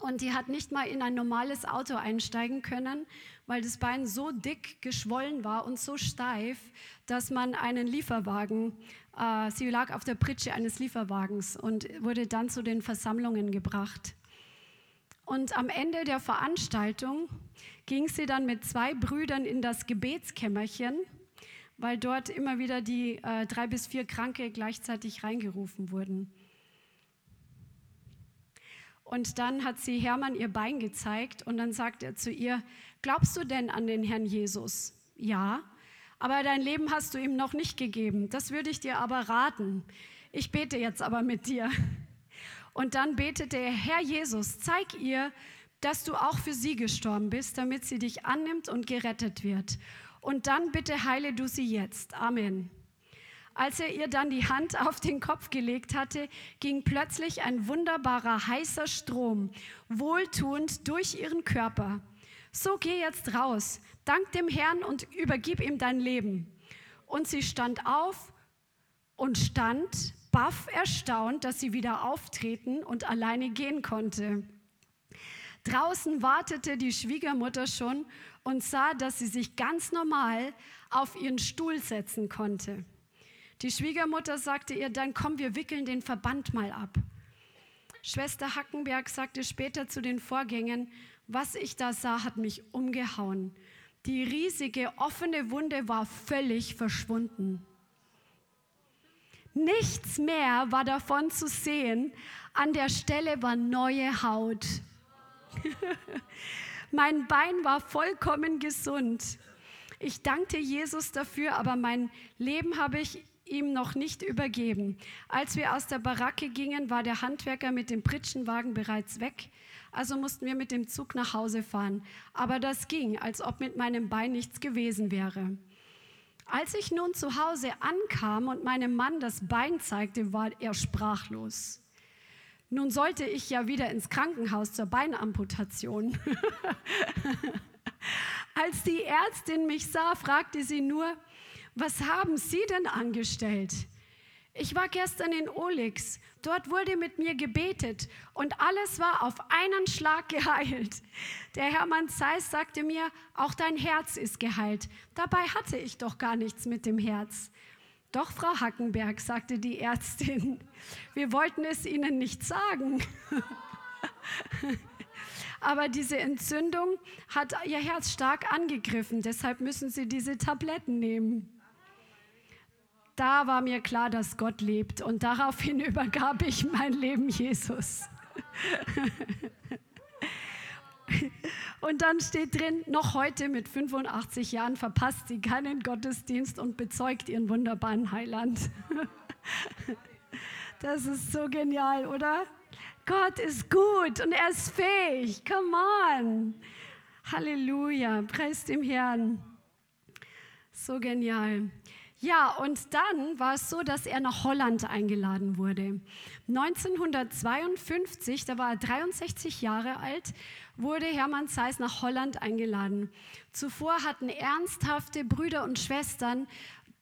und die hat nicht mal in ein normales Auto einsteigen können, weil das Bein so dick geschwollen war und so steif, dass man einen Lieferwagen, äh, sie lag auf der Pritsche eines Lieferwagens und wurde dann zu den Versammlungen gebracht. Und am Ende der Veranstaltung ging sie dann mit zwei Brüdern in das Gebetskämmerchen, weil dort immer wieder die äh, drei bis vier Kranke gleichzeitig reingerufen wurden. Und dann hat sie Hermann ihr Bein gezeigt und dann sagt er zu ihr, glaubst du denn an den Herrn Jesus? Ja, aber dein Leben hast du ihm noch nicht gegeben. Das würde ich dir aber raten. Ich bete jetzt aber mit dir. Und dann betete er, Herr Jesus, zeig ihr, dass du auch für sie gestorben bist, damit sie dich annimmt und gerettet wird. Und dann bitte heile du sie jetzt. Amen. Als er ihr dann die Hand auf den Kopf gelegt hatte, ging plötzlich ein wunderbarer heißer Strom wohltuend durch ihren Körper. So geh jetzt raus, dank dem Herrn und übergib ihm dein Leben. Und sie stand auf und stand, baff erstaunt, dass sie wieder auftreten und alleine gehen konnte. Draußen wartete die Schwiegermutter schon und sah, dass sie sich ganz normal auf ihren Stuhl setzen konnte. Die Schwiegermutter sagte ihr, dann komm, wir wickeln den Verband mal ab. Schwester Hackenberg sagte später zu den Vorgängen, was ich da sah, hat mich umgehauen. Die riesige offene Wunde war völlig verschwunden. Nichts mehr war davon zu sehen. An der Stelle war neue Haut. mein Bein war vollkommen gesund. Ich dankte Jesus dafür, aber mein Leben habe ich ihm noch nicht übergeben. Als wir aus der Baracke gingen, war der Handwerker mit dem Pritschenwagen bereits weg. Also mussten wir mit dem Zug nach Hause fahren. Aber das ging, als ob mit meinem Bein nichts gewesen wäre. Als ich nun zu Hause ankam und meinem Mann das Bein zeigte, war er sprachlos. Nun sollte ich ja wieder ins Krankenhaus zur Beinamputation. Als die Ärztin mich sah, fragte sie nur, was haben Sie denn angestellt? Ich war gestern in Olix. Dort wurde mit mir gebetet und alles war auf einen Schlag geheilt. Der Hermann Zeiss sagte mir, auch dein Herz ist geheilt. Dabei hatte ich doch gar nichts mit dem Herz. Doch, Frau Hackenberg, sagte die Ärztin, wir wollten es Ihnen nicht sagen. Aber diese Entzündung hat Ihr Herz stark angegriffen, deshalb müssen Sie diese Tabletten nehmen da war mir klar, dass Gott lebt und daraufhin übergab ich mein Leben Jesus. Und dann steht drin, noch heute mit 85 Jahren verpasst sie keinen Gottesdienst und bezeugt ihren wunderbaren Heiland. Das ist so genial, oder? Gott ist gut und er ist fähig. Come on. Halleluja. Preist dem Herrn. So genial. Ja, und dann war es so, dass er nach Holland eingeladen wurde. 1952, da war er 63 Jahre alt, wurde Hermann Zeiss nach Holland eingeladen. Zuvor hatten ernsthafte Brüder und Schwestern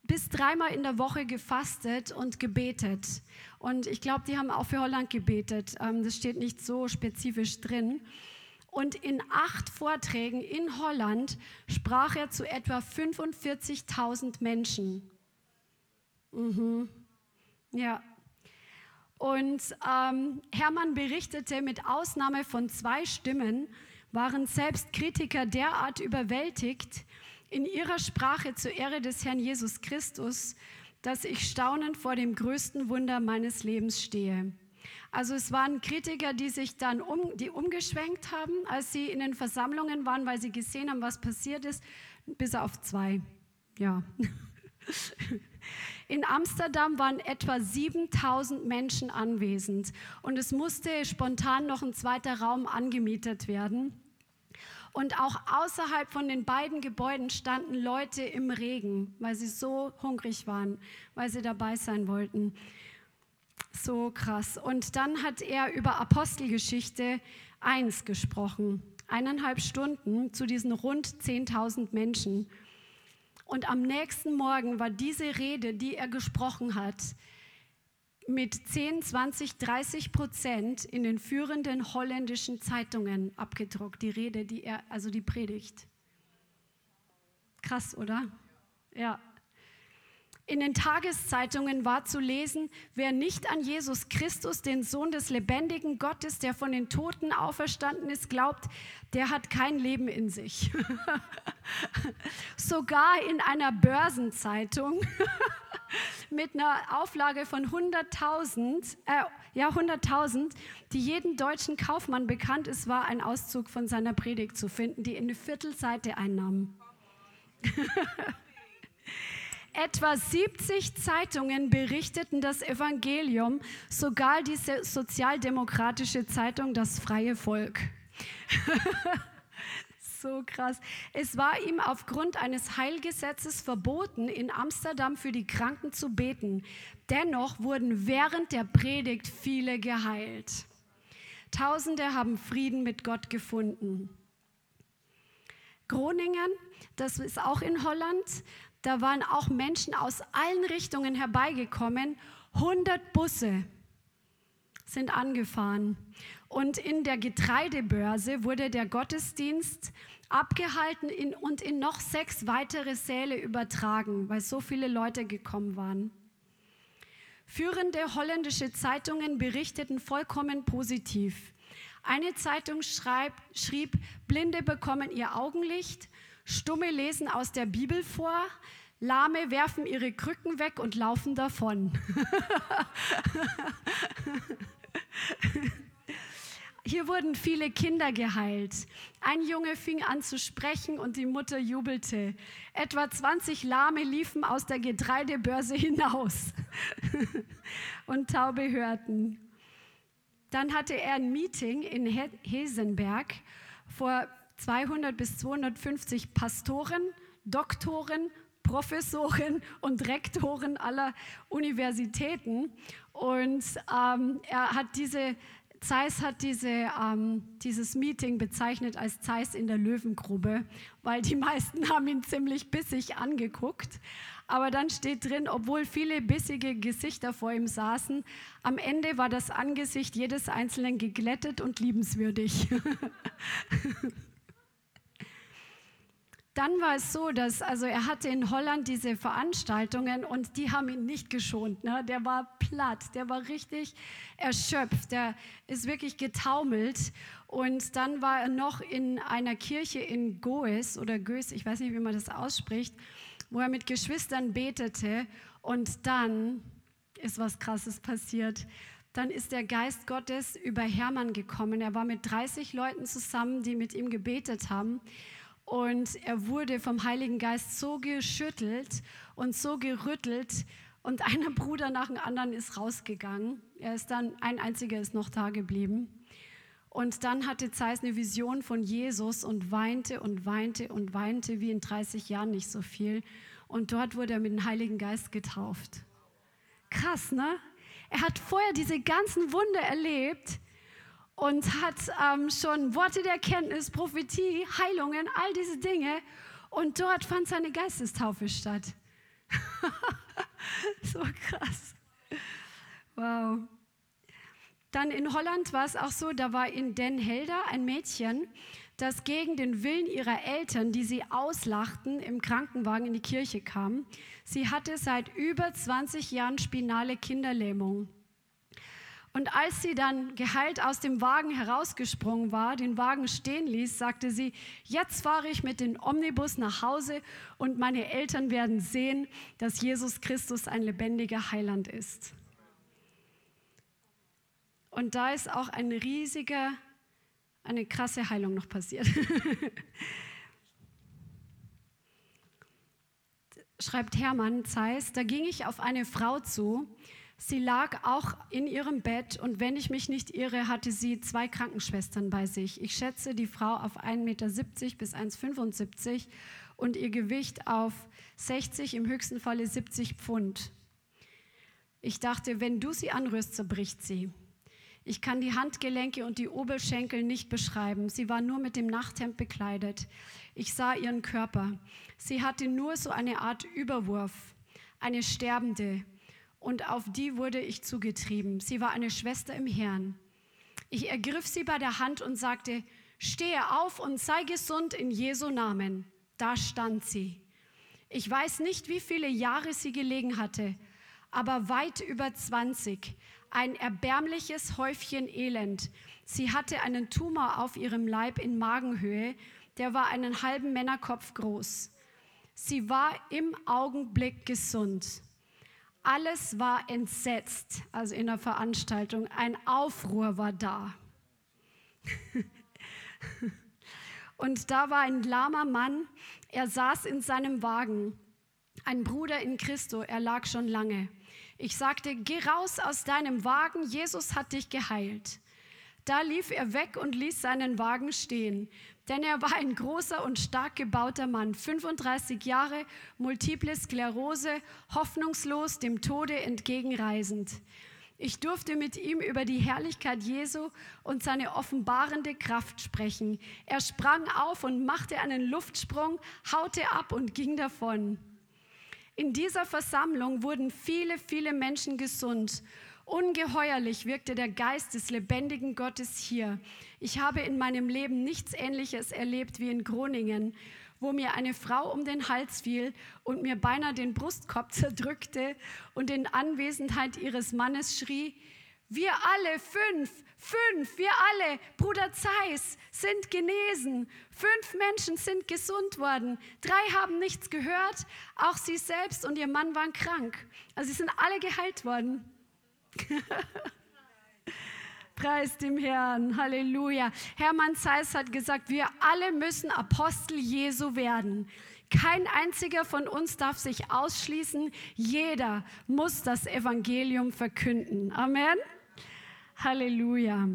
bis dreimal in der Woche gefastet und gebetet. Und ich glaube, die haben auch für Holland gebetet. Ähm, das steht nicht so spezifisch drin. Und in acht Vorträgen in Holland sprach er zu etwa 45.000 Menschen. Mhm. Ja. Und ähm, Hermann berichtete, mit Ausnahme von zwei Stimmen waren selbst Kritiker derart überwältigt in ihrer Sprache zur Ehre des Herrn Jesus Christus, dass ich staunend vor dem größten Wunder meines Lebens stehe. Also es waren Kritiker, die sich dann um, die umgeschwenkt haben, als sie in den Versammlungen waren, weil sie gesehen haben, was passiert ist, bis auf zwei. Ja. In Amsterdam waren etwa 7000 Menschen anwesend und es musste spontan noch ein zweiter Raum angemietet werden. Und auch außerhalb von den beiden Gebäuden standen Leute im Regen, weil sie so hungrig waren, weil sie dabei sein wollten. So krass. Und dann hat er über Apostelgeschichte 1 gesprochen. Eineinhalb Stunden zu diesen rund 10.000 Menschen. Und am nächsten Morgen war diese Rede, die er gesprochen hat, mit 10, 20, 30 Prozent in den führenden holländischen Zeitungen abgedruckt. Die Rede, die er, also die Predigt. Krass, oder? Ja. In den Tageszeitungen war zu lesen, wer nicht an Jesus Christus, den Sohn des lebendigen Gottes, der von den Toten auferstanden ist, glaubt, der hat kein Leben in sich. Sogar in einer Börsenzeitung mit einer Auflage von 100.000, äh, ja 100.000, die jedem deutschen Kaufmann bekannt ist, war ein Auszug von seiner Predigt zu finden, die eine Viertelseite einnahm. Etwa 70 Zeitungen berichteten das Evangelium, sogar die sozialdemokratische Zeitung Das Freie Volk. so krass. Es war ihm aufgrund eines Heilgesetzes verboten, in Amsterdam für die Kranken zu beten. Dennoch wurden während der Predigt viele geheilt. Tausende haben Frieden mit Gott gefunden. Groningen, das ist auch in Holland, da waren auch Menschen aus allen Richtungen herbeigekommen. 100 Busse sind angefahren. Und in der Getreidebörse wurde der Gottesdienst abgehalten in, und in noch sechs weitere Säle übertragen, weil so viele Leute gekommen waren. Führende holländische Zeitungen berichteten vollkommen positiv. Eine Zeitung schreib, schrieb, Blinde bekommen ihr Augenlicht, Stumme lesen aus der Bibel vor, Lahme werfen ihre Krücken weg und laufen davon. Hier wurden viele Kinder geheilt. Ein Junge fing an zu sprechen und die Mutter jubelte. Etwa 20 Lahme liefen aus der Getreidebörse hinaus und Taube hörten. Dann hatte er ein Meeting in Hesenberg vor 200 bis 250 Pastoren, Doktoren, Professoren und Rektoren aller Universitäten. Und ähm, er hat diese, Zeiss hat diese, ähm, dieses Meeting bezeichnet als Zeiss in der Löwengrube, weil die meisten haben ihn ziemlich bissig angeguckt. Aber dann steht drin, obwohl viele bissige Gesichter vor ihm saßen, am Ende war das Angesicht jedes Einzelnen geglättet und liebenswürdig. dann war es so, dass also er hatte in Holland diese Veranstaltungen und die haben ihn nicht geschont. Ne? Der war platt, der war richtig erschöpft, der ist wirklich getaumelt. Und dann war er noch in einer Kirche in Goes oder Goes, ich weiß nicht, wie man das ausspricht, wo er mit Geschwistern betete. Und dann ist was Krasses passiert. Dann ist der Geist Gottes über Hermann gekommen. Er war mit 30 Leuten zusammen, die mit ihm gebetet haben. Und er wurde vom Heiligen Geist so geschüttelt und so gerüttelt Und einer Bruder nach dem anderen ist rausgegangen. Er ist dann, ein einziger ist noch da geblieben. Und dann hatte Zeiss eine Vision von Jesus und weinte und weinte und weinte wie in 30 Jahren nicht so viel. Und dort wurde er mit dem Heiligen Geist getauft. Krass, ne? Er hat vorher diese ganzen Wunder erlebt und hat ähm, schon Worte der Kenntnis, Prophetie, Heilungen, all diese Dinge. Und dort fand seine Geistestaufe statt. so krass. Wow. Dann in Holland war es auch so, da war in Den Helder ein Mädchen, das gegen den Willen ihrer Eltern, die sie auslachten, im Krankenwagen in die Kirche kam. Sie hatte seit über 20 Jahren spinale Kinderlähmung. Und als sie dann geheilt aus dem Wagen herausgesprungen war, den Wagen stehen ließ, sagte sie, jetzt fahre ich mit dem Omnibus nach Hause und meine Eltern werden sehen, dass Jesus Christus ein lebendiger Heiland ist. Und da ist auch ein riesiger, eine krasse Heilung noch passiert. Schreibt Hermann Zeiss, da ging ich auf eine Frau zu, Sie lag auch in ihrem Bett und wenn ich mich nicht irre, hatte sie zwei Krankenschwestern bei sich. Ich schätze die Frau auf 1,70 Meter bis 1,75 Meter und ihr Gewicht auf 60, im höchsten Falle 70 Pfund. Ich dachte, wenn du sie anrührst, zerbricht sie. Ich kann die Handgelenke und die Oberschenkel nicht beschreiben. Sie war nur mit dem Nachthemd bekleidet. Ich sah ihren Körper. Sie hatte nur so eine Art Überwurf, eine Sterbende und auf die wurde ich zugetrieben. Sie war eine Schwester im Herrn. Ich ergriff sie bei der Hand und sagte, stehe auf und sei gesund in Jesu Namen. Da stand sie. Ich weiß nicht, wie viele Jahre sie gelegen hatte, aber weit über 20. Ein erbärmliches Häufchen Elend. Sie hatte einen Tumor auf ihrem Leib in Magenhöhe, der war einen halben Männerkopf groß. Sie war im Augenblick gesund. Alles war entsetzt, also in der Veranstaltung. Ein Aufruhr war da. Und da war ein lahmer Mann, er saß in seinem Wagen. Ein Bruder in Christo, er lag schon lange. Ich sagte, geh raus aus deinem Wagen, Jesus hat dich geheilt. Da lief er weg und ließ seinen Wagen stehen denn er war ein großer und stark gebauter Mann, 35 Jahre, multiple Sklerose, hoffnungslos, dem Tode entgegenreisend. Ich durfte mit ihm über die Herrlichkeit Jesu und seine offenbarende Kraft sprechen. Er sprang auf und machte einen Luftsprung, haute ab und ging davon. In dieser Versammlung wurden viele, viele Menschen gesund Ungeheuerlich wirkte der Geist des lebendigen Gottes hier. Ich habe in meinem Leben nichts Ähnliches erlebt wie in Groningen, wo mir eine Frau um den Hals fiel und mir beinahe den Brustkorb zerdrückte und in Anwesenheit ihres Mannes schrie, wir alle fünf, fünf, wir alle, Bruder Zeiss, sind genesen. Fünf Menschen sind gesund worden. Drei haben nichts gehört. Auch sie selbst und ihr Mann waren krank. Also sie sind alle geheilt worden. Preis dem Herrn, Halleluja. Hermann Zeiss hat gesagt, wir alle müssen Apostel Jesu werden. Kein einziger von uns darf sich ausschließen. Jeder muss das Evangelium verkünden. Amen. Halleluja.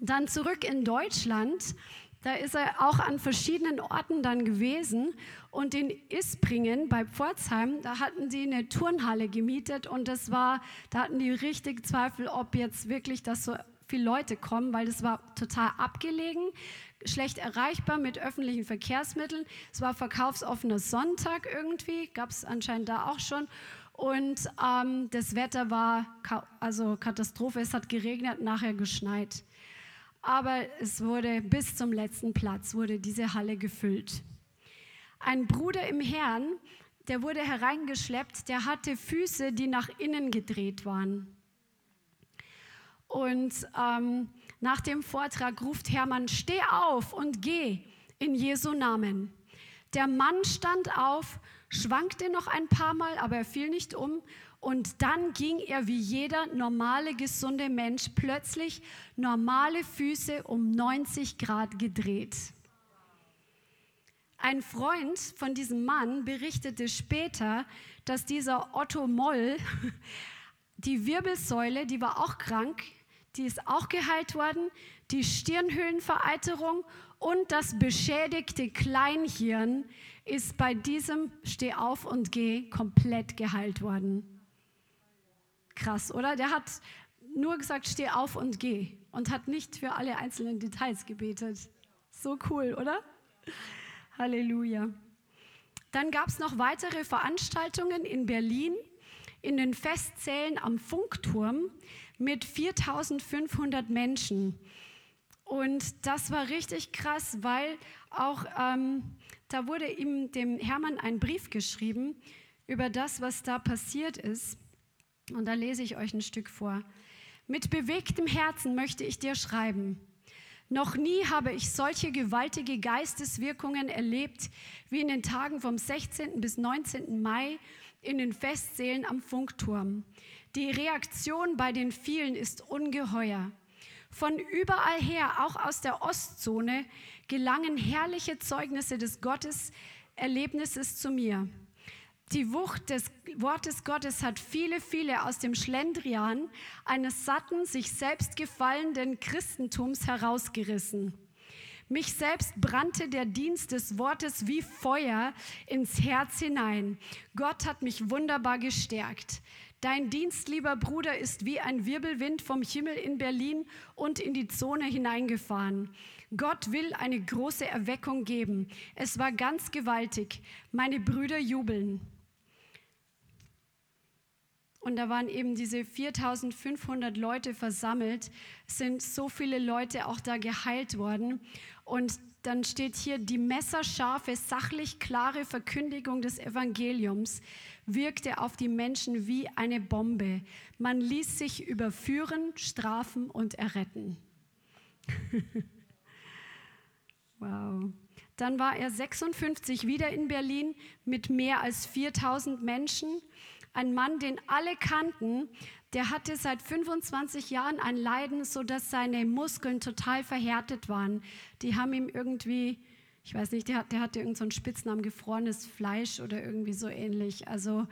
Dann zurück in Deutschland. Da ist er auch an verschiedenen Orten dann gewesen. Und in Ispringen bei Pforzheim, da hatten sie eine Turnhalle gemietet und das war, da hatten die richtig Zweifel, ob jetzt wirklich das so viele Leute kommen, weil das war total abgelegen, schlecht erreichbar mit öffentlichen Verkehrsmitteln. Es war verkaufsoffener Sonntag irgendwie, gab es anscheinend da auch schon. Und ähm, das Wetter war also Katastrophe. Es hat geregnet, nachher geschneit aber es wurde bis zum letzten Platz, wurde diese Halle gefüllt. Ein Bruder im Herrn, der wurde hereingeschleppt, der hatte Füße, die nach innen gedreht waren. Und ähm, nach dem Vortrag ruft Hermann, steh auf und geh in Jesu Namen. Der Mann stand auf, schwankte noch ein paar Mal, aber er fiel nicht um und dann ging er wie jeder normale, gesunde Mensch plötzlich normale Füße um 90 Grad gedreht. Ein Freund von diesem Mann berichtete später, dass dieser Otto Moll die Wirbelsäule, die war auch krank, die ist auch geheilt worden, die Stirnhöhlenvereiterung und das beschädigte Kleinhirn ist bei diesem Steh auf und geh komplett geheilt worden. Krass, oder? Der hat nur gesagt, steh auf und geh und hat nicht für alle einzelnen Details gebetet. So cool, oder? Halleluja. Dann gab es noch weitere Veranstaltungen in Berlin in den Festzellen am Funkturm mit 4500 Menschen. Und das war richtig krass, weil auch ähm, da wurde ihm dem Hermann ein Brief geschrieben über das, was da passiert ist. Und da lese ich euch ein Stück vor. Mit bewegtem Herzen möchte ich dir schreiben. Noch nie habe ich solche gewaltige Geisteswirkungen erlebt wie in den Tagen vom 16. bis 19. Mai in den Festsälen am Funkturm. Die Reaktion bei den vielen ist ungeheuer. Von überall her, auch aus der Ostzone, gelangen herrliche Zeugnisse des Gotteserlebnisses zu mir. Die Wucht des Wortes Gottes hat viele, viele aus dem Schlendrian eines satten, sich selbst gefallenden Christentums herausgerissen. Mich selbst brannte der Dienst des Wortes wie Feuer ins Herz hinein. Gott hat mich wunderbar gestärkt. Dein Dienst, lieber Bruder, ist wie ein Wirbelwind vom Himmel in Berlin und in die Zone hineingefahren. Gott will eine große Erweckung geben. Es war ganz gewaltig. Meine Brüder jubeln. Und da waren eben diese 4500 Leute versammelt, sind so viele Leute auch da geheilt worden. Und dann steht hier, die messerscharfe, sachlich klare Verkündigung des Evangeliums wirkte auf die Menschen wie eine Bombe. Man ließ sich überführen, strafen und erretten. wow. Dann war er 56 wieder in Berlin mit mehr als 4000 Menschen ein Mann, den alle kannten, der hatte seit 25 Jahren ein Leiden, sodass seine Muskeln total verhärtet waren. Die haben ihm irgendwie, ich weiß nicht, der, der hatte irgendeinen so Spitznamen, gefrorenes Fleisch oder irgendwie so ähnlich. Also,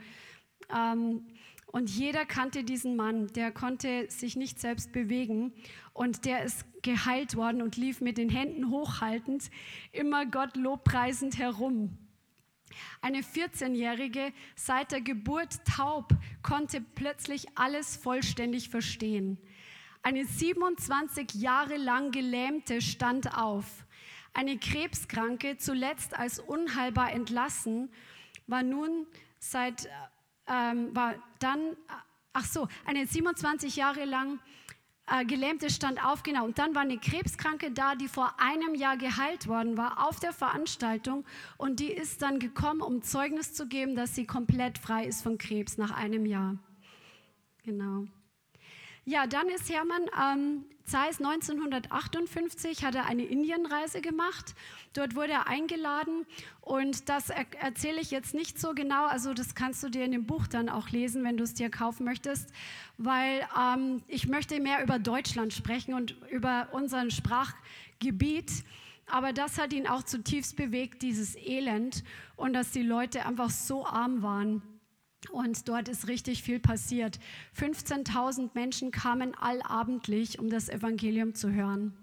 ähm, und jeder kannte diesen Mann, der konnte sich nicht selbst bewegen und der ist geheilt worden und lief mit den Händen hochhaltend, immer Gott lobpreisend herum. Eine 14-Jährige, seit der Geburt taub, konnte plötzlich alles vollständig verstehen. Eine 27 Jahre lang Gelähmte stand auf. Eine Krebskranke, zuletzt als unheilbar entlassen, war nun seit, ähm, war dann, ach so, eine 27 Jahre lang äh, Gelähmte stand auf, genau. Und dann war eine Krebskranke da, die vor einem Jahr geheilt worden war auf der Veranstaltung. Und die ist dann gekommen, um Zeugnis zu geben, dass sie komplett frei ist von Krebs nach einem Jahr. Genau. Ja, dann ist Hermann ähm, Zeiss 1958, hat er eine Indienreise gemacht. Dort wurde er eingeladen und das er erzähle ich jetzt nicht so genau. Also das kannst du dir in dem Buch dann auch lesen, wenn du es dir kaufen möchtest, weil ähm, ich möchte mehr über Deutschland sprechen und über unseren Sprachgebiet. Aber das hat ihn auch zutiefst bewegt, dieses Elend und dass die Leute einfach so arm waren. Und dort ist richtig viel passiert. 15.000 Menschen kamen allabendlich, um das Evangelium zu hören.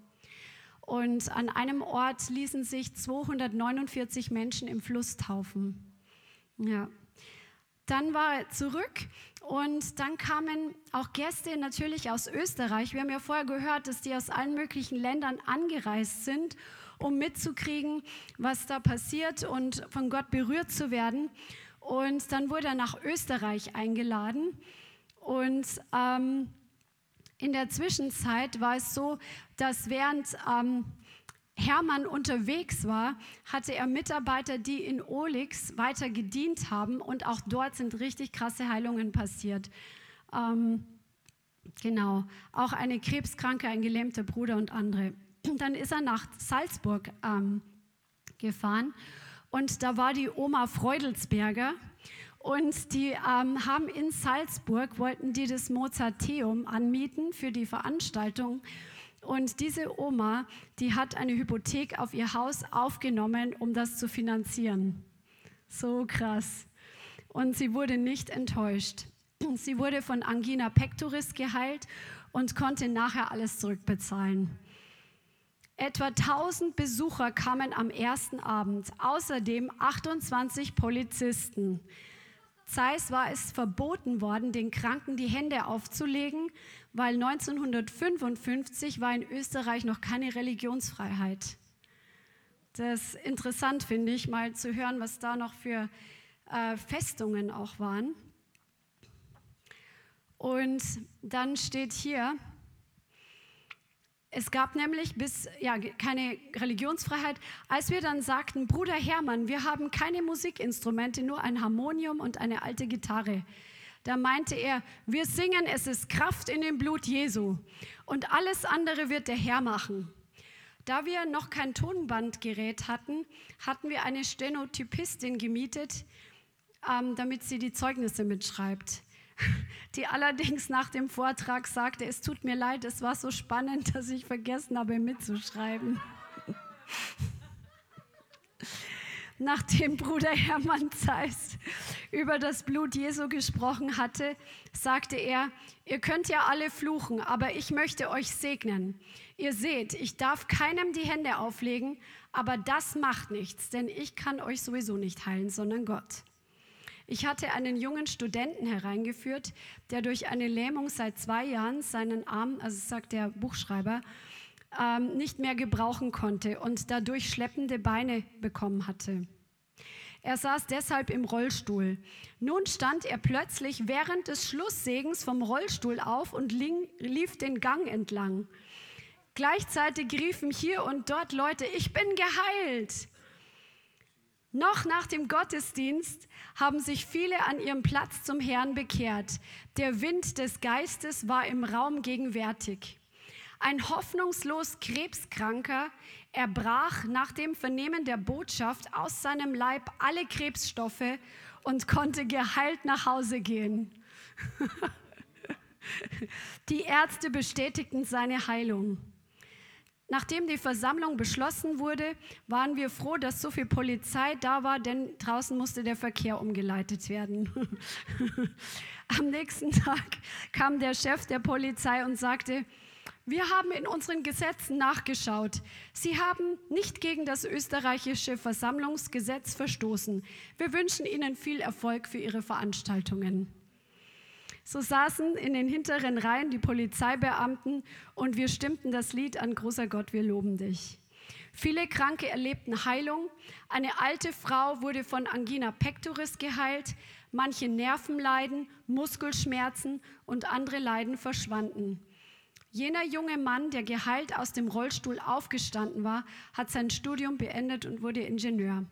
Und an einem Ort ließen sich 249 Menschen im Fluss taufen. Ja. Dann war er zurück und dann kamen auch Gäste natürlich aus Österreich. Wir haben ja vorher gehört, dass die aus allen möglichen Ländern angereist sind, um mitzukriegen, was da passiert und von Gott berührt zu werden. Und dann wurde er nach Österreich eingeladen. Und ähm, in der Zwischenzeit war es so, dass während ähm, Hermann unterwegs war, hatte er Mitarbeiter, die in Olix weiter gedient haben und auch dort sind richtig krasse Heilungen passiert. Ähm, genau, auch eine Krebskranke, ein gelähmter Bruder und andere. Dann ist er nach Salzburg ähm, gefahren und da war die Oma Freudelsberger und die ähm, haben in Salzburg, wollten die das Mozarteum anmieten für die Veranstaltung. Und diese Oma, die hat eine Hypothek auf ihr Haus aufgenommen, um das zu finanzieren. So krass. Und sie wurde nicht enttäuscht. Sie wurde von Angina pectoris geheilt und konnte nachher alles zurückbezahlen. Etwa 1000 Besucher kamen am ersten Abend, außerdem 28 Polizisten. Zeiss war es verboten worden, den Kranken die Hände aufzulegen, weil 1955 war in Österreich noch keine Religionsfreiheit. Das ist interessant, finde ich, mal zu hören, was da noch für äh, Festungen auch waren. Und dann steht hier, es gab nämlich bis ja keine Religionsfreiheit, als wir dann sagten, Bruder Hermann, wir haben keine Musikinstrumente, nur ein Harmonium und eine alte Gitarre. Da meinte er, wir singen, es ist Kraft in dem Blut Jesu und alles andere wird der Herr machen. Da wir noch kein Tonbandgerät hatten, hatten wir eine Stenotypistin gemietet, ähm, damit sie die Zeugnisse mitschreibt die allerdings nach dem Vortrag sagte, es tut mir leid, es war so spannend, dass ich vergessen habe mitzuschreiben. Nachdem Bruder Hermann Zeiss über das Blut Jesu gesprochen hatte, sagte er, ihr könnt ja alle fluchen, aber ich möchte euch segnen. Ihr seht, ich darf keinem die Hände auflegen, aber das macht nichts, denn ich kann euch sowieso nicht heilen, sondern Gott. Ich hatte einen jungen Studenten hereingeführt, der durch eine Lähmung seit zwei Jahren seinen Arm, also sagt der Buchschreiber, ähm, nicht mehr gebrauchen konnte und dadurch schleppende Beine bekommen hatte. Er saß deshalb im Rollstuhl. Nun stand er plötzlich während des Schlusssegens vom Rollstuhl auf und lief den Gang entlang. Gleichzeitig riefen hier und dort Leute, ich bin geheilt. Noch nach dem Gottesdienst haben sich viele an ihrem Platz zum Herrn bekehrt. Der Wind des Geistes war im Raum gegenwärtig. Ein hoffnungslos Krebskranker erbrach nach dem Vernehmen der Botschaft aus seinem Leib alle Krebsstoffe und konnte geheilt nach Hause gehen. Die Ärzte bestätigten seine Heilung. Nachdem die Versammlung beschlossen wurde, waren wir froh, dass so viel Polizei da war, denn draußen musste der Verkehr umgeleitet werden. Am nächsten Tag kam der Chef der Polizei und sagte, wir haben in unseren Gesetzen nachgeschaut. Sie haben nicht gegen das österreichische Versammlungsgesetz verstoßen. Wir wünschen Ihnen viel Erfolg für Ihre Veranstaltungen. So saßen in den hinteren Reihen die Polizeibeamten und wir stimmten das Lied an Großer Gott, wir loben dich. Viele Kranke erlebten Heilung. Eine alte Frau wurde von Angina pectoris geheilt. Manche Nervenleiden, Muskelschmerzen und andere Leiden verschwanden. Jener junge Mann, der geheilt aus dem Rollstuhl aufgestanden war, hat sein Studium beendet und wurde Ingenieur.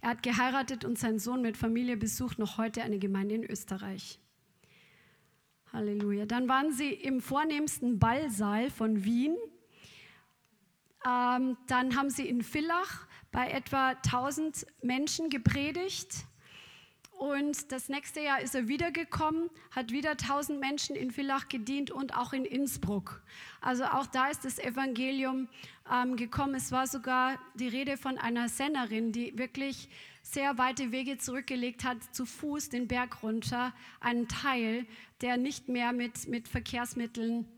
Er hat geheiratet und sein Sohn mit Familie besucht noch heute eine Gemeinde in Österreich. Halleluja. Dann waren sie im vornehmsten Ballsaal von Wien. Ähm, dann haben sie in Villach bei etwa 1000 Menschen gepredigt. Und das nächste Jahr ist er wiedergekommen, hat wieder 1000 Menschen in Villach gedient und auch in Innsbruck. Also auch da ist das Evangelium ähm, gekommen. Es war sogar die Rede von einer Sennerin, die wirklich sehr weite Wege zurückgelegt hat, zu Fuß den Berg runter, einen Teil, der nicht mehr mit, mit Verkehrsmitteln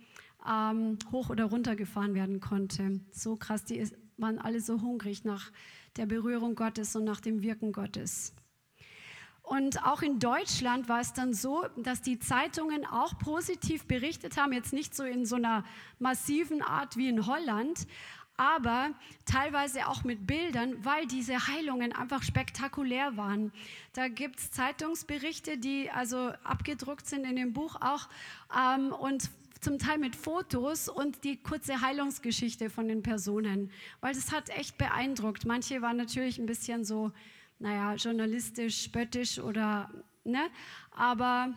ähm, hoch oder runter gefahren werden konnte. So krass, die waren alle so hungrig nach der Berührung Gottes und nach dem Wirken Gottes. Und auch in Deutschland war es dann so, dass die Zeitungen auch positiv berichtet haben, jetzt nicht so in so einer massiven Art wie in Holland, aber teilweise auch mit Bildern, weil diese Heilungen einfach spektakulär waren. Da gibt es Zeitungsberichte, die also abgedruckt sind in dem Buch auch ähm, und zum Teil mit Fotos und die kurze Heilungsgeschichte von den Personen, weil das hat echt beeindruckt. Manche waren natürlich ein bisschen so, naja, journalistisch, spöttisch oder, ne, aber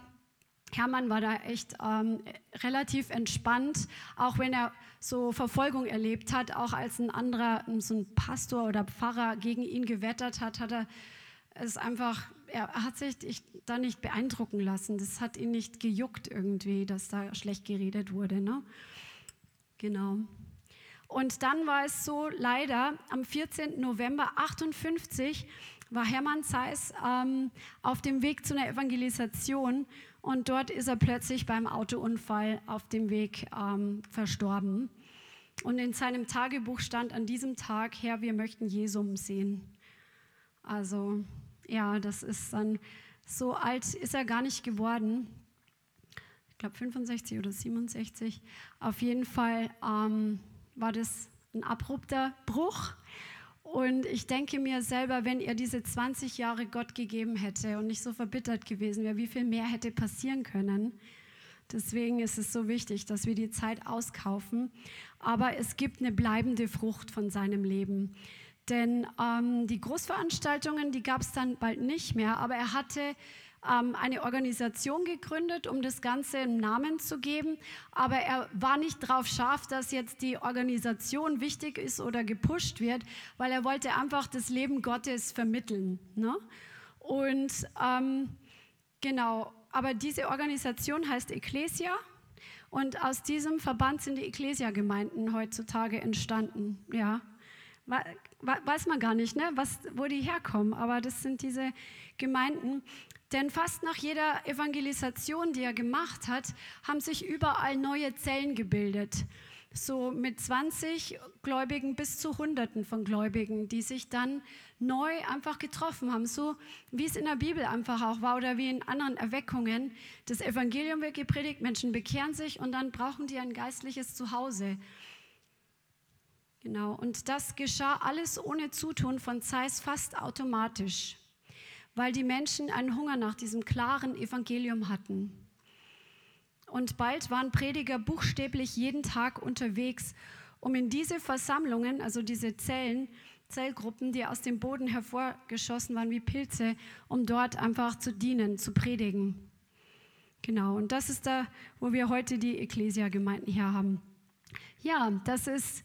Hermann war da echt ähm, relativ entspannt, auch wenn er so Verfolgung erlebt hat, auch als ein anderer, so ein Pastor oder Pfarrer gegen ihn gewettert hat, hat er es einfach, er hat sich da nicht beeindrucken lassen. Das hat ihn nicht gejuckt irgendwie, dass da schlecht geredet wurde. Ne? Genau. Und dann war es so, leider, am 14. November 58 war Hermann Zeiss ähm, auf dem Weg zu einer Evangelisation und dort ist er plötzlich beim Autounfall auf dem Weg ähm, verstorben. Und in seinem Tagebuch stand an diesem Tag, Herr, wir möchten Jesum sehen. Also ja, das ist dann, so alt ist er gar nicht geworden. Ich glaube 65 oder 67. Auf jeden Fall ähm, war das ein abrupter Bruch. Und ich denke mir selber, wenn er diese 20 Jahre Gott gegeben hätte und nicht so verbittert gewesen wäre, wie viel mehr hätte passieren können. Deswegen ist es so wichtig, dass wir die Zeit auskaufen. Aber es gibt eine bleibende Frucht von seinem Leben. Denn ähm, die Großveranstaltungen, die gab es dann bald nicht mehr, aber er hatte ähm, eine Organisation gegründet, um das Ganze einen Namen zu geben. Aber er war nicht darauf scharf, dass jetzt die Organisation wichtig ist oder gepusht wird, weil er wollte einfach das Leben Gottes vermitteln. Ne? Und ähm, genau, aber diese Organisation heißt Ecclesia. Und aus diesem Verband sind die Ecclesia-Gemeinden heutzutage entstanden. Ja, weiß man gar nicht, ne? Was, wo die herkommen, aber das sind diese Gemeinden. Denn fast nach jeder Evangelisation, die er gemacht hat, haben sich überall neue Zellen gebildet. So mit 20 Gläubigen bis zu Hunderten von Gläubigen, die sich dann neu einfach getroffen haben. So wie es in der Bibel einfach auch war oder wie in anderen Erweckungen. Das Evangelium wird gepredigt, Menschen bekehren sich und dann brauchen die ein geistliches Zuhause. Genau, und das geschah alles ohne Zutun von Zeiss fast automatisch, weil die Menschen einen Hunger nach diesem klaren Evangelium hatten. Und bald waren Prediger buchstäblich jeden Tag unterwegs, um in diese Versammlungen, also diese Zellen, Zellgruppen, die aus dem Boden hervorgeschossen waren wie Pilze, um dort einfach zu dienen, zu predigen. Genau, und das ist da, wo wir heute die Ecclesia-Gemeinden her haben. Ja, das ist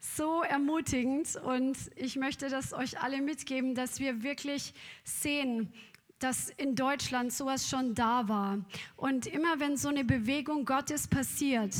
so ermutigend und ich möchte das euch alle mitgeben, dass wir wirklich sehen, dass in Deutschland sowas schon da war. Und immer wenn so eine Bewegung Gottes passiert,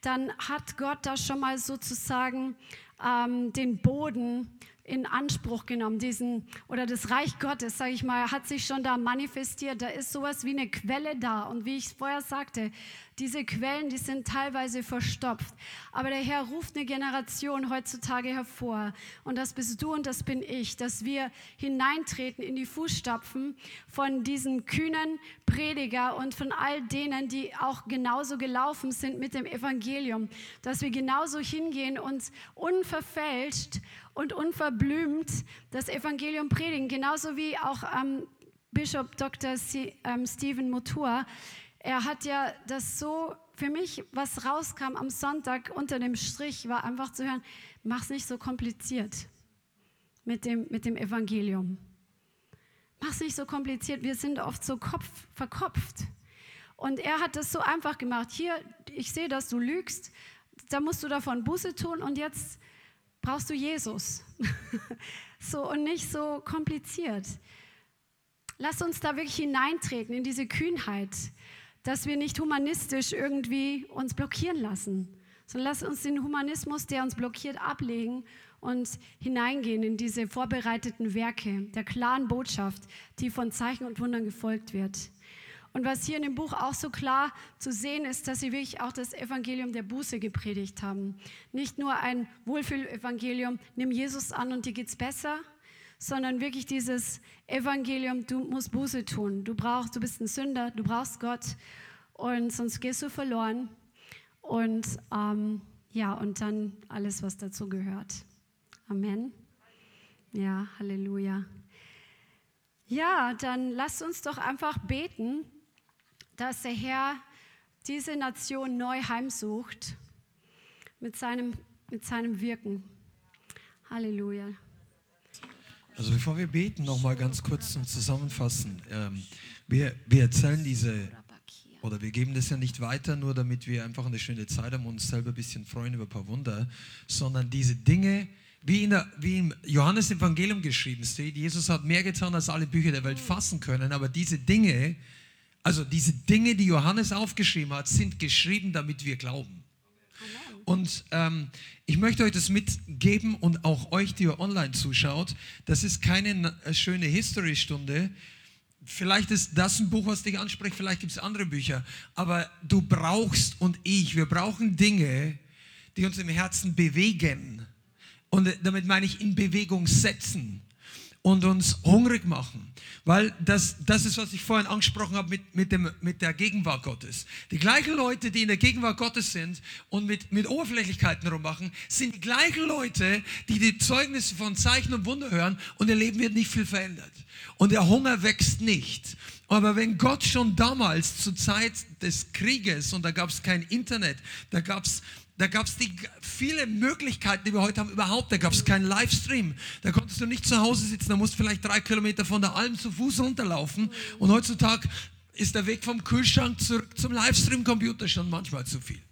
dann hat Gott da schon mal sozusagen ähm, den Boden in Anspruch genommen, diesen oder das Reich Gottes, sage ich mal, hat sich schon da manifestiert. Da ist sowas wie eine Quelle da und wie ich vorher sagte, diese Quellen, die sind teilweise verstopft. Aber der Herr ruft eine Generation heutzutage hervor. Und das bist du und das bin ich, dass wir hineintreten in die Fußstapfen von diesen kühnen Prediger und von all denen, die auch genauso gelaufen sind mit dem Evangelium. Dass wir genauso hingehen und unverfälscht und unverblümt das Evangelium predigen. Genauso wie auch ähm, Bischof Dr. C, ähm, Stephen Motua er hat ja das so, für mich, was rauskam am Sonntag unter dem Strich, war einfach zu hören, mach's nicht so kompliziert mit dem, mit dem Evangelium. Mach's nicht so kompliziert, wir sind oft so kopf, verkopft. Und er hat das so einfach gemacht. Hier, ich sehe, dass du lügst, da musst du davon Buße tun und jetzt brauchst du Jesus. so und nicht so kompliziert. Lass uns da wirklich hineintreten in diese Kühnheit dass wir nicht humanistisch irgendwie uns blockieren lassen, sondern lass uns den Humanismus, der uns blockiert, ablegen und hineingehen in diese vorbereiteten Werke der klaren Botschaft, die von Zeichen und Wundern gefolgt wird. Und was hier in dem Buch auch so klar zu sehen ist, dass sie wirklich auch das Evangelium der Buße gepredigt haben. Nicht nur ein Wohlfühlevangelium, nimm Jesus an und dir geht's besser, sondern wirklich dieses Evangelium, du musst Buße tun. Du brauchst, du bist ein Sünder, du brauchst Gott und sonst gehst du verloren. Und ähm, ja, und dann alles, was dazu gehört. Amen. Ja, Halleluja. Ja, dann lasst uns doch einfach beten, dass der Herr diese Nation neu heimsucht mit seinem, mit seinem Wirken. Halleluja. Also bevor wir beten, noch mal ganz kurz zum Zusammenfassen. Ähm, wir, wir erzählen diese, oder wir geben das ja nicht weiter, nur damit wir einfach eine schöne Zeit haben und uns selber ein bisschen freuen über ein paar Wunder, sondern diese Dinge, wie, in der, wie im Johannes Evangelium geschrieben steht, Jesus hat mehr getan, als alle Bücher der Welt fassen können, aber diese Dinge, also diese Dinge, die Johannes aufgeschrieben hat, sind geschrieben, damit wir glauben. Und ähm, ich möchte euch das mitgeben und auch euch, die ihr online zuschaut. Das ist keine äh, schöne History-Stunde. Vielleicht ist das ein Buch, was dich anspricht, vielleicht gibt es andere Bücher. Aber du brauchst und ich, wir brauchen Dinge, die uns im Herzen bewegen. Und damit meine ich in Bewegung setzen und uns hungrig machen. Weil das, das ist, was ich vorhin angesprochen habe mit, mit, dem, mit der Gegenwart Gottes. Die gleichen Leute, die in der Gegenwart Gottes sind und mit, mit Oberflächlichkeiten rummachen, sind die gleichen Leute, die die Zeugnisse von Zeichen und Wunder hören und ihr Leben wird nicht viel verändert. Und der Hunger wächst nicht. Aber wenn Gott schon damals zur Zeit des Krieges, und da gab es kein Internet, da gab es da gab es viele Möglichkeiten, die wir heute haben, überhaupt. Da gab es keinen Livestream. Da konntest du nicht zu Hause sitzen, da musst vielleicht drei Kilometer von der Alm zu Fuß runterlaufen. Und heutzutage ist der Weg vom Kühlschrank zurück zum Livestream-Computer schon manchmal zu viel.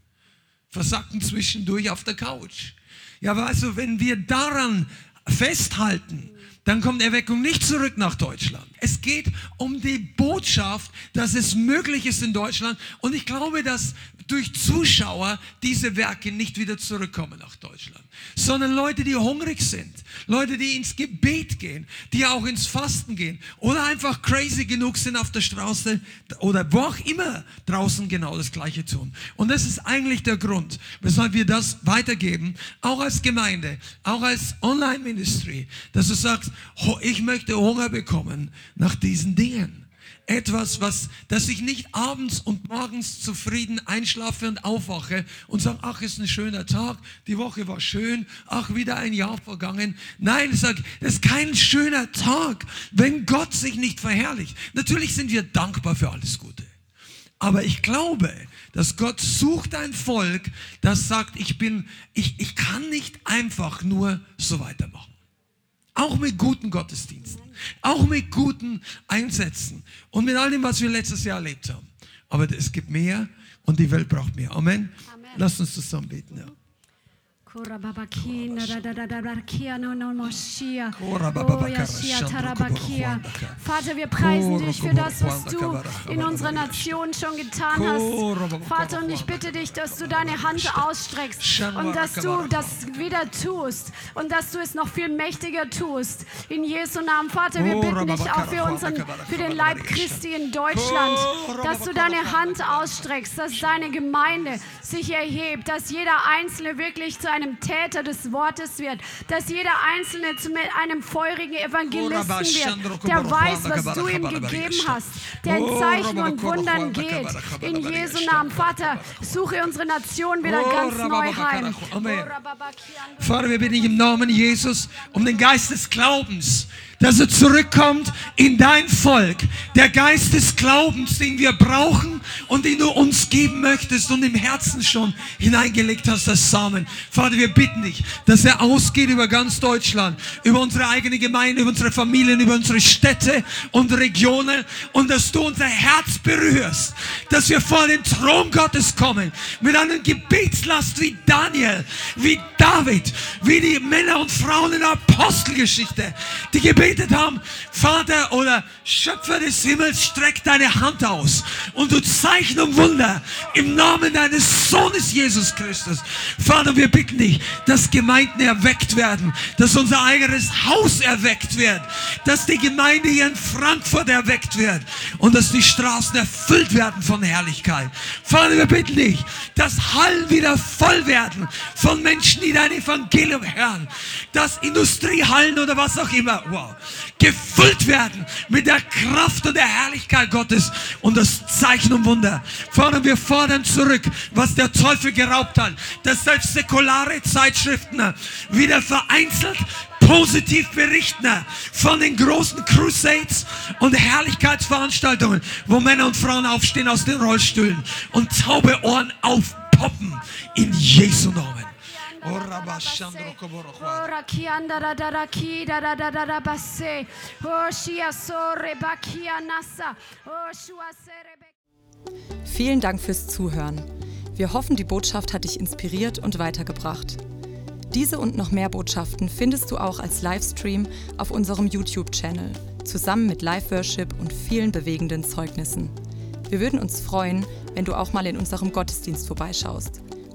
Versacken zwischendurch auf der Couch. Ja, aber also, wenn wir daran festhalten, dann kommt Erweckung nicht zurück nach Deutschland. Es geht um die Botschaft, dass es möglich ist in Deutschland. Und ich glaube, dass durch Zuschauer diese Werke nicht wieder zurückkommen nach Deutschland, sondern Leute, die hungrig sind, Leute, die ins Gebet gehen, die auch ins Fasten gehen oder einfach crazy genug sind auf der Straße oder wo auch immer draußen genau das Gleiche tun. Und das ist eigentlich der Grund, weshalb wir das weitergeben, auch als Gemeinde, auch als Online-Ministry, dass du sagst, ich möchte Hunger bekommen nach diesen Dingen etwas, was, dass ich nicht abends und morgens zufrieden einschlafe und aufwache und sage, ach, ist ein schöner Tag, die Woche war schön, ach, wieder ein Jahr vergangen. Nein, ich sage, das ist kein schöner Tag, wenn Gott sich nicht verherrlicht. Natürlich sind wir dankbar für alles Gute. Aber ich glaube, dass Gott sucht ein Volk, das sagt, ich bin, ich, ich kann nicht einfach nur so weitermachen. Auch mit guten Gottesdiensten, auch mit guten Einsätzen und mit all dem, was wir letztes Jahr erlebt haben. Aber es gibt mehr und die Welt braucht mehr. Amen. Amen. Lass uns zusammen beten. Ja. Vater, wir preisen dich für das, was du in unserer Nation schon getan hast. Vater, und ich bitte dich, dass du deine Hand ausstreckst und dass du das wieder tust und dass du es noch viel mächtiger tust. In Jesu Namen, Vater, wir bitten dich auch für, unseren, für den Leib Christi in Deutschland, dass du deine Hand ausstreckst, dass deine Gemeinde sich erhebt, dass jeder Einzelne wirklich zu einem Täter des Wortes wird, dass jeder Einzelne zu einem feurigen Evangelisten wird, der weiß, was du ihm gegeben hast, der in Zeichen und Wundern geht. In Jesu Namen, Vater, suche unsere Nation wieder ganz neu heim. Amen. Vater, wir bitten dich im Namen Jesus um den Geist des Glaubens dass er zurückkommt in dein Volk. Der Geist des Glaubens, den wir brauchen und den du uns geben möchtest und im Herzen schon hineingelegt hast, das Samen. Vater, wir bitten dich, dass er ausgeht über ganz Deutschland, über unsere eigene Gemeinde, über unsere Familien, über unsere Städte und Regionen und dass du unser Herz berührst, dass wir vor den Thron Gottes kommen mit einer Gebetslast wie Daniel, wie David, wie die Männer und Frauen in der Apostelgeschichte, die Gebet gebetet haben, Vater oder Schöpfer des Himmels, streck deine Hand aus und du Zeichen und Wunder im Namen deines Sohnes Jesus Christus. Vater, wir bitten dich, dass Gemeinden erweckt werden, dass unser eigenes Haus erweckt wird, dass die Gemeinde hier in Frankfurt erweckt wird und dass die Straßen erfüllt werden von Herrlichkeit. Vater, wir bitten dich, dass Hallen wieder voll werden von Menschen, die dein Evangelium hören, dass Industriehallen oder was auch immer, wow, gefüllt werden mit der Kraft und der Herrlichkeit Gottes und das Zeichen und Wunder. Vater, wir fordern zurück, was der Teufel geraubt hat, dass selbst säkulare Zeitschriften wieder vereinzelt positiv berichten von den großen Crusades und Herrlichkeitsveranstaltungen, wo Männer und Frauen aufstehen aus den Rollstühlen und taube Ohren aufpoppen in Jesu Namen. Ora bashandro koboro Ora kianda da da da ki da da da da da basse. O shia sore bakia nasa. O shua sere Vielen Dank fürs Zuhören. Wir hoffen, die Botschaft hat dich inspiriert und weitergebracht. Diese und noch mehr Botschaften findest du auch als Livestream auf unserem YouTube-Channel, zusammen mit Live-Worship und vielen bewegenden Zeugnissen. Wir würden uns freuen, wenn du auch mal in unserem Gottesdienst vorbeischaust.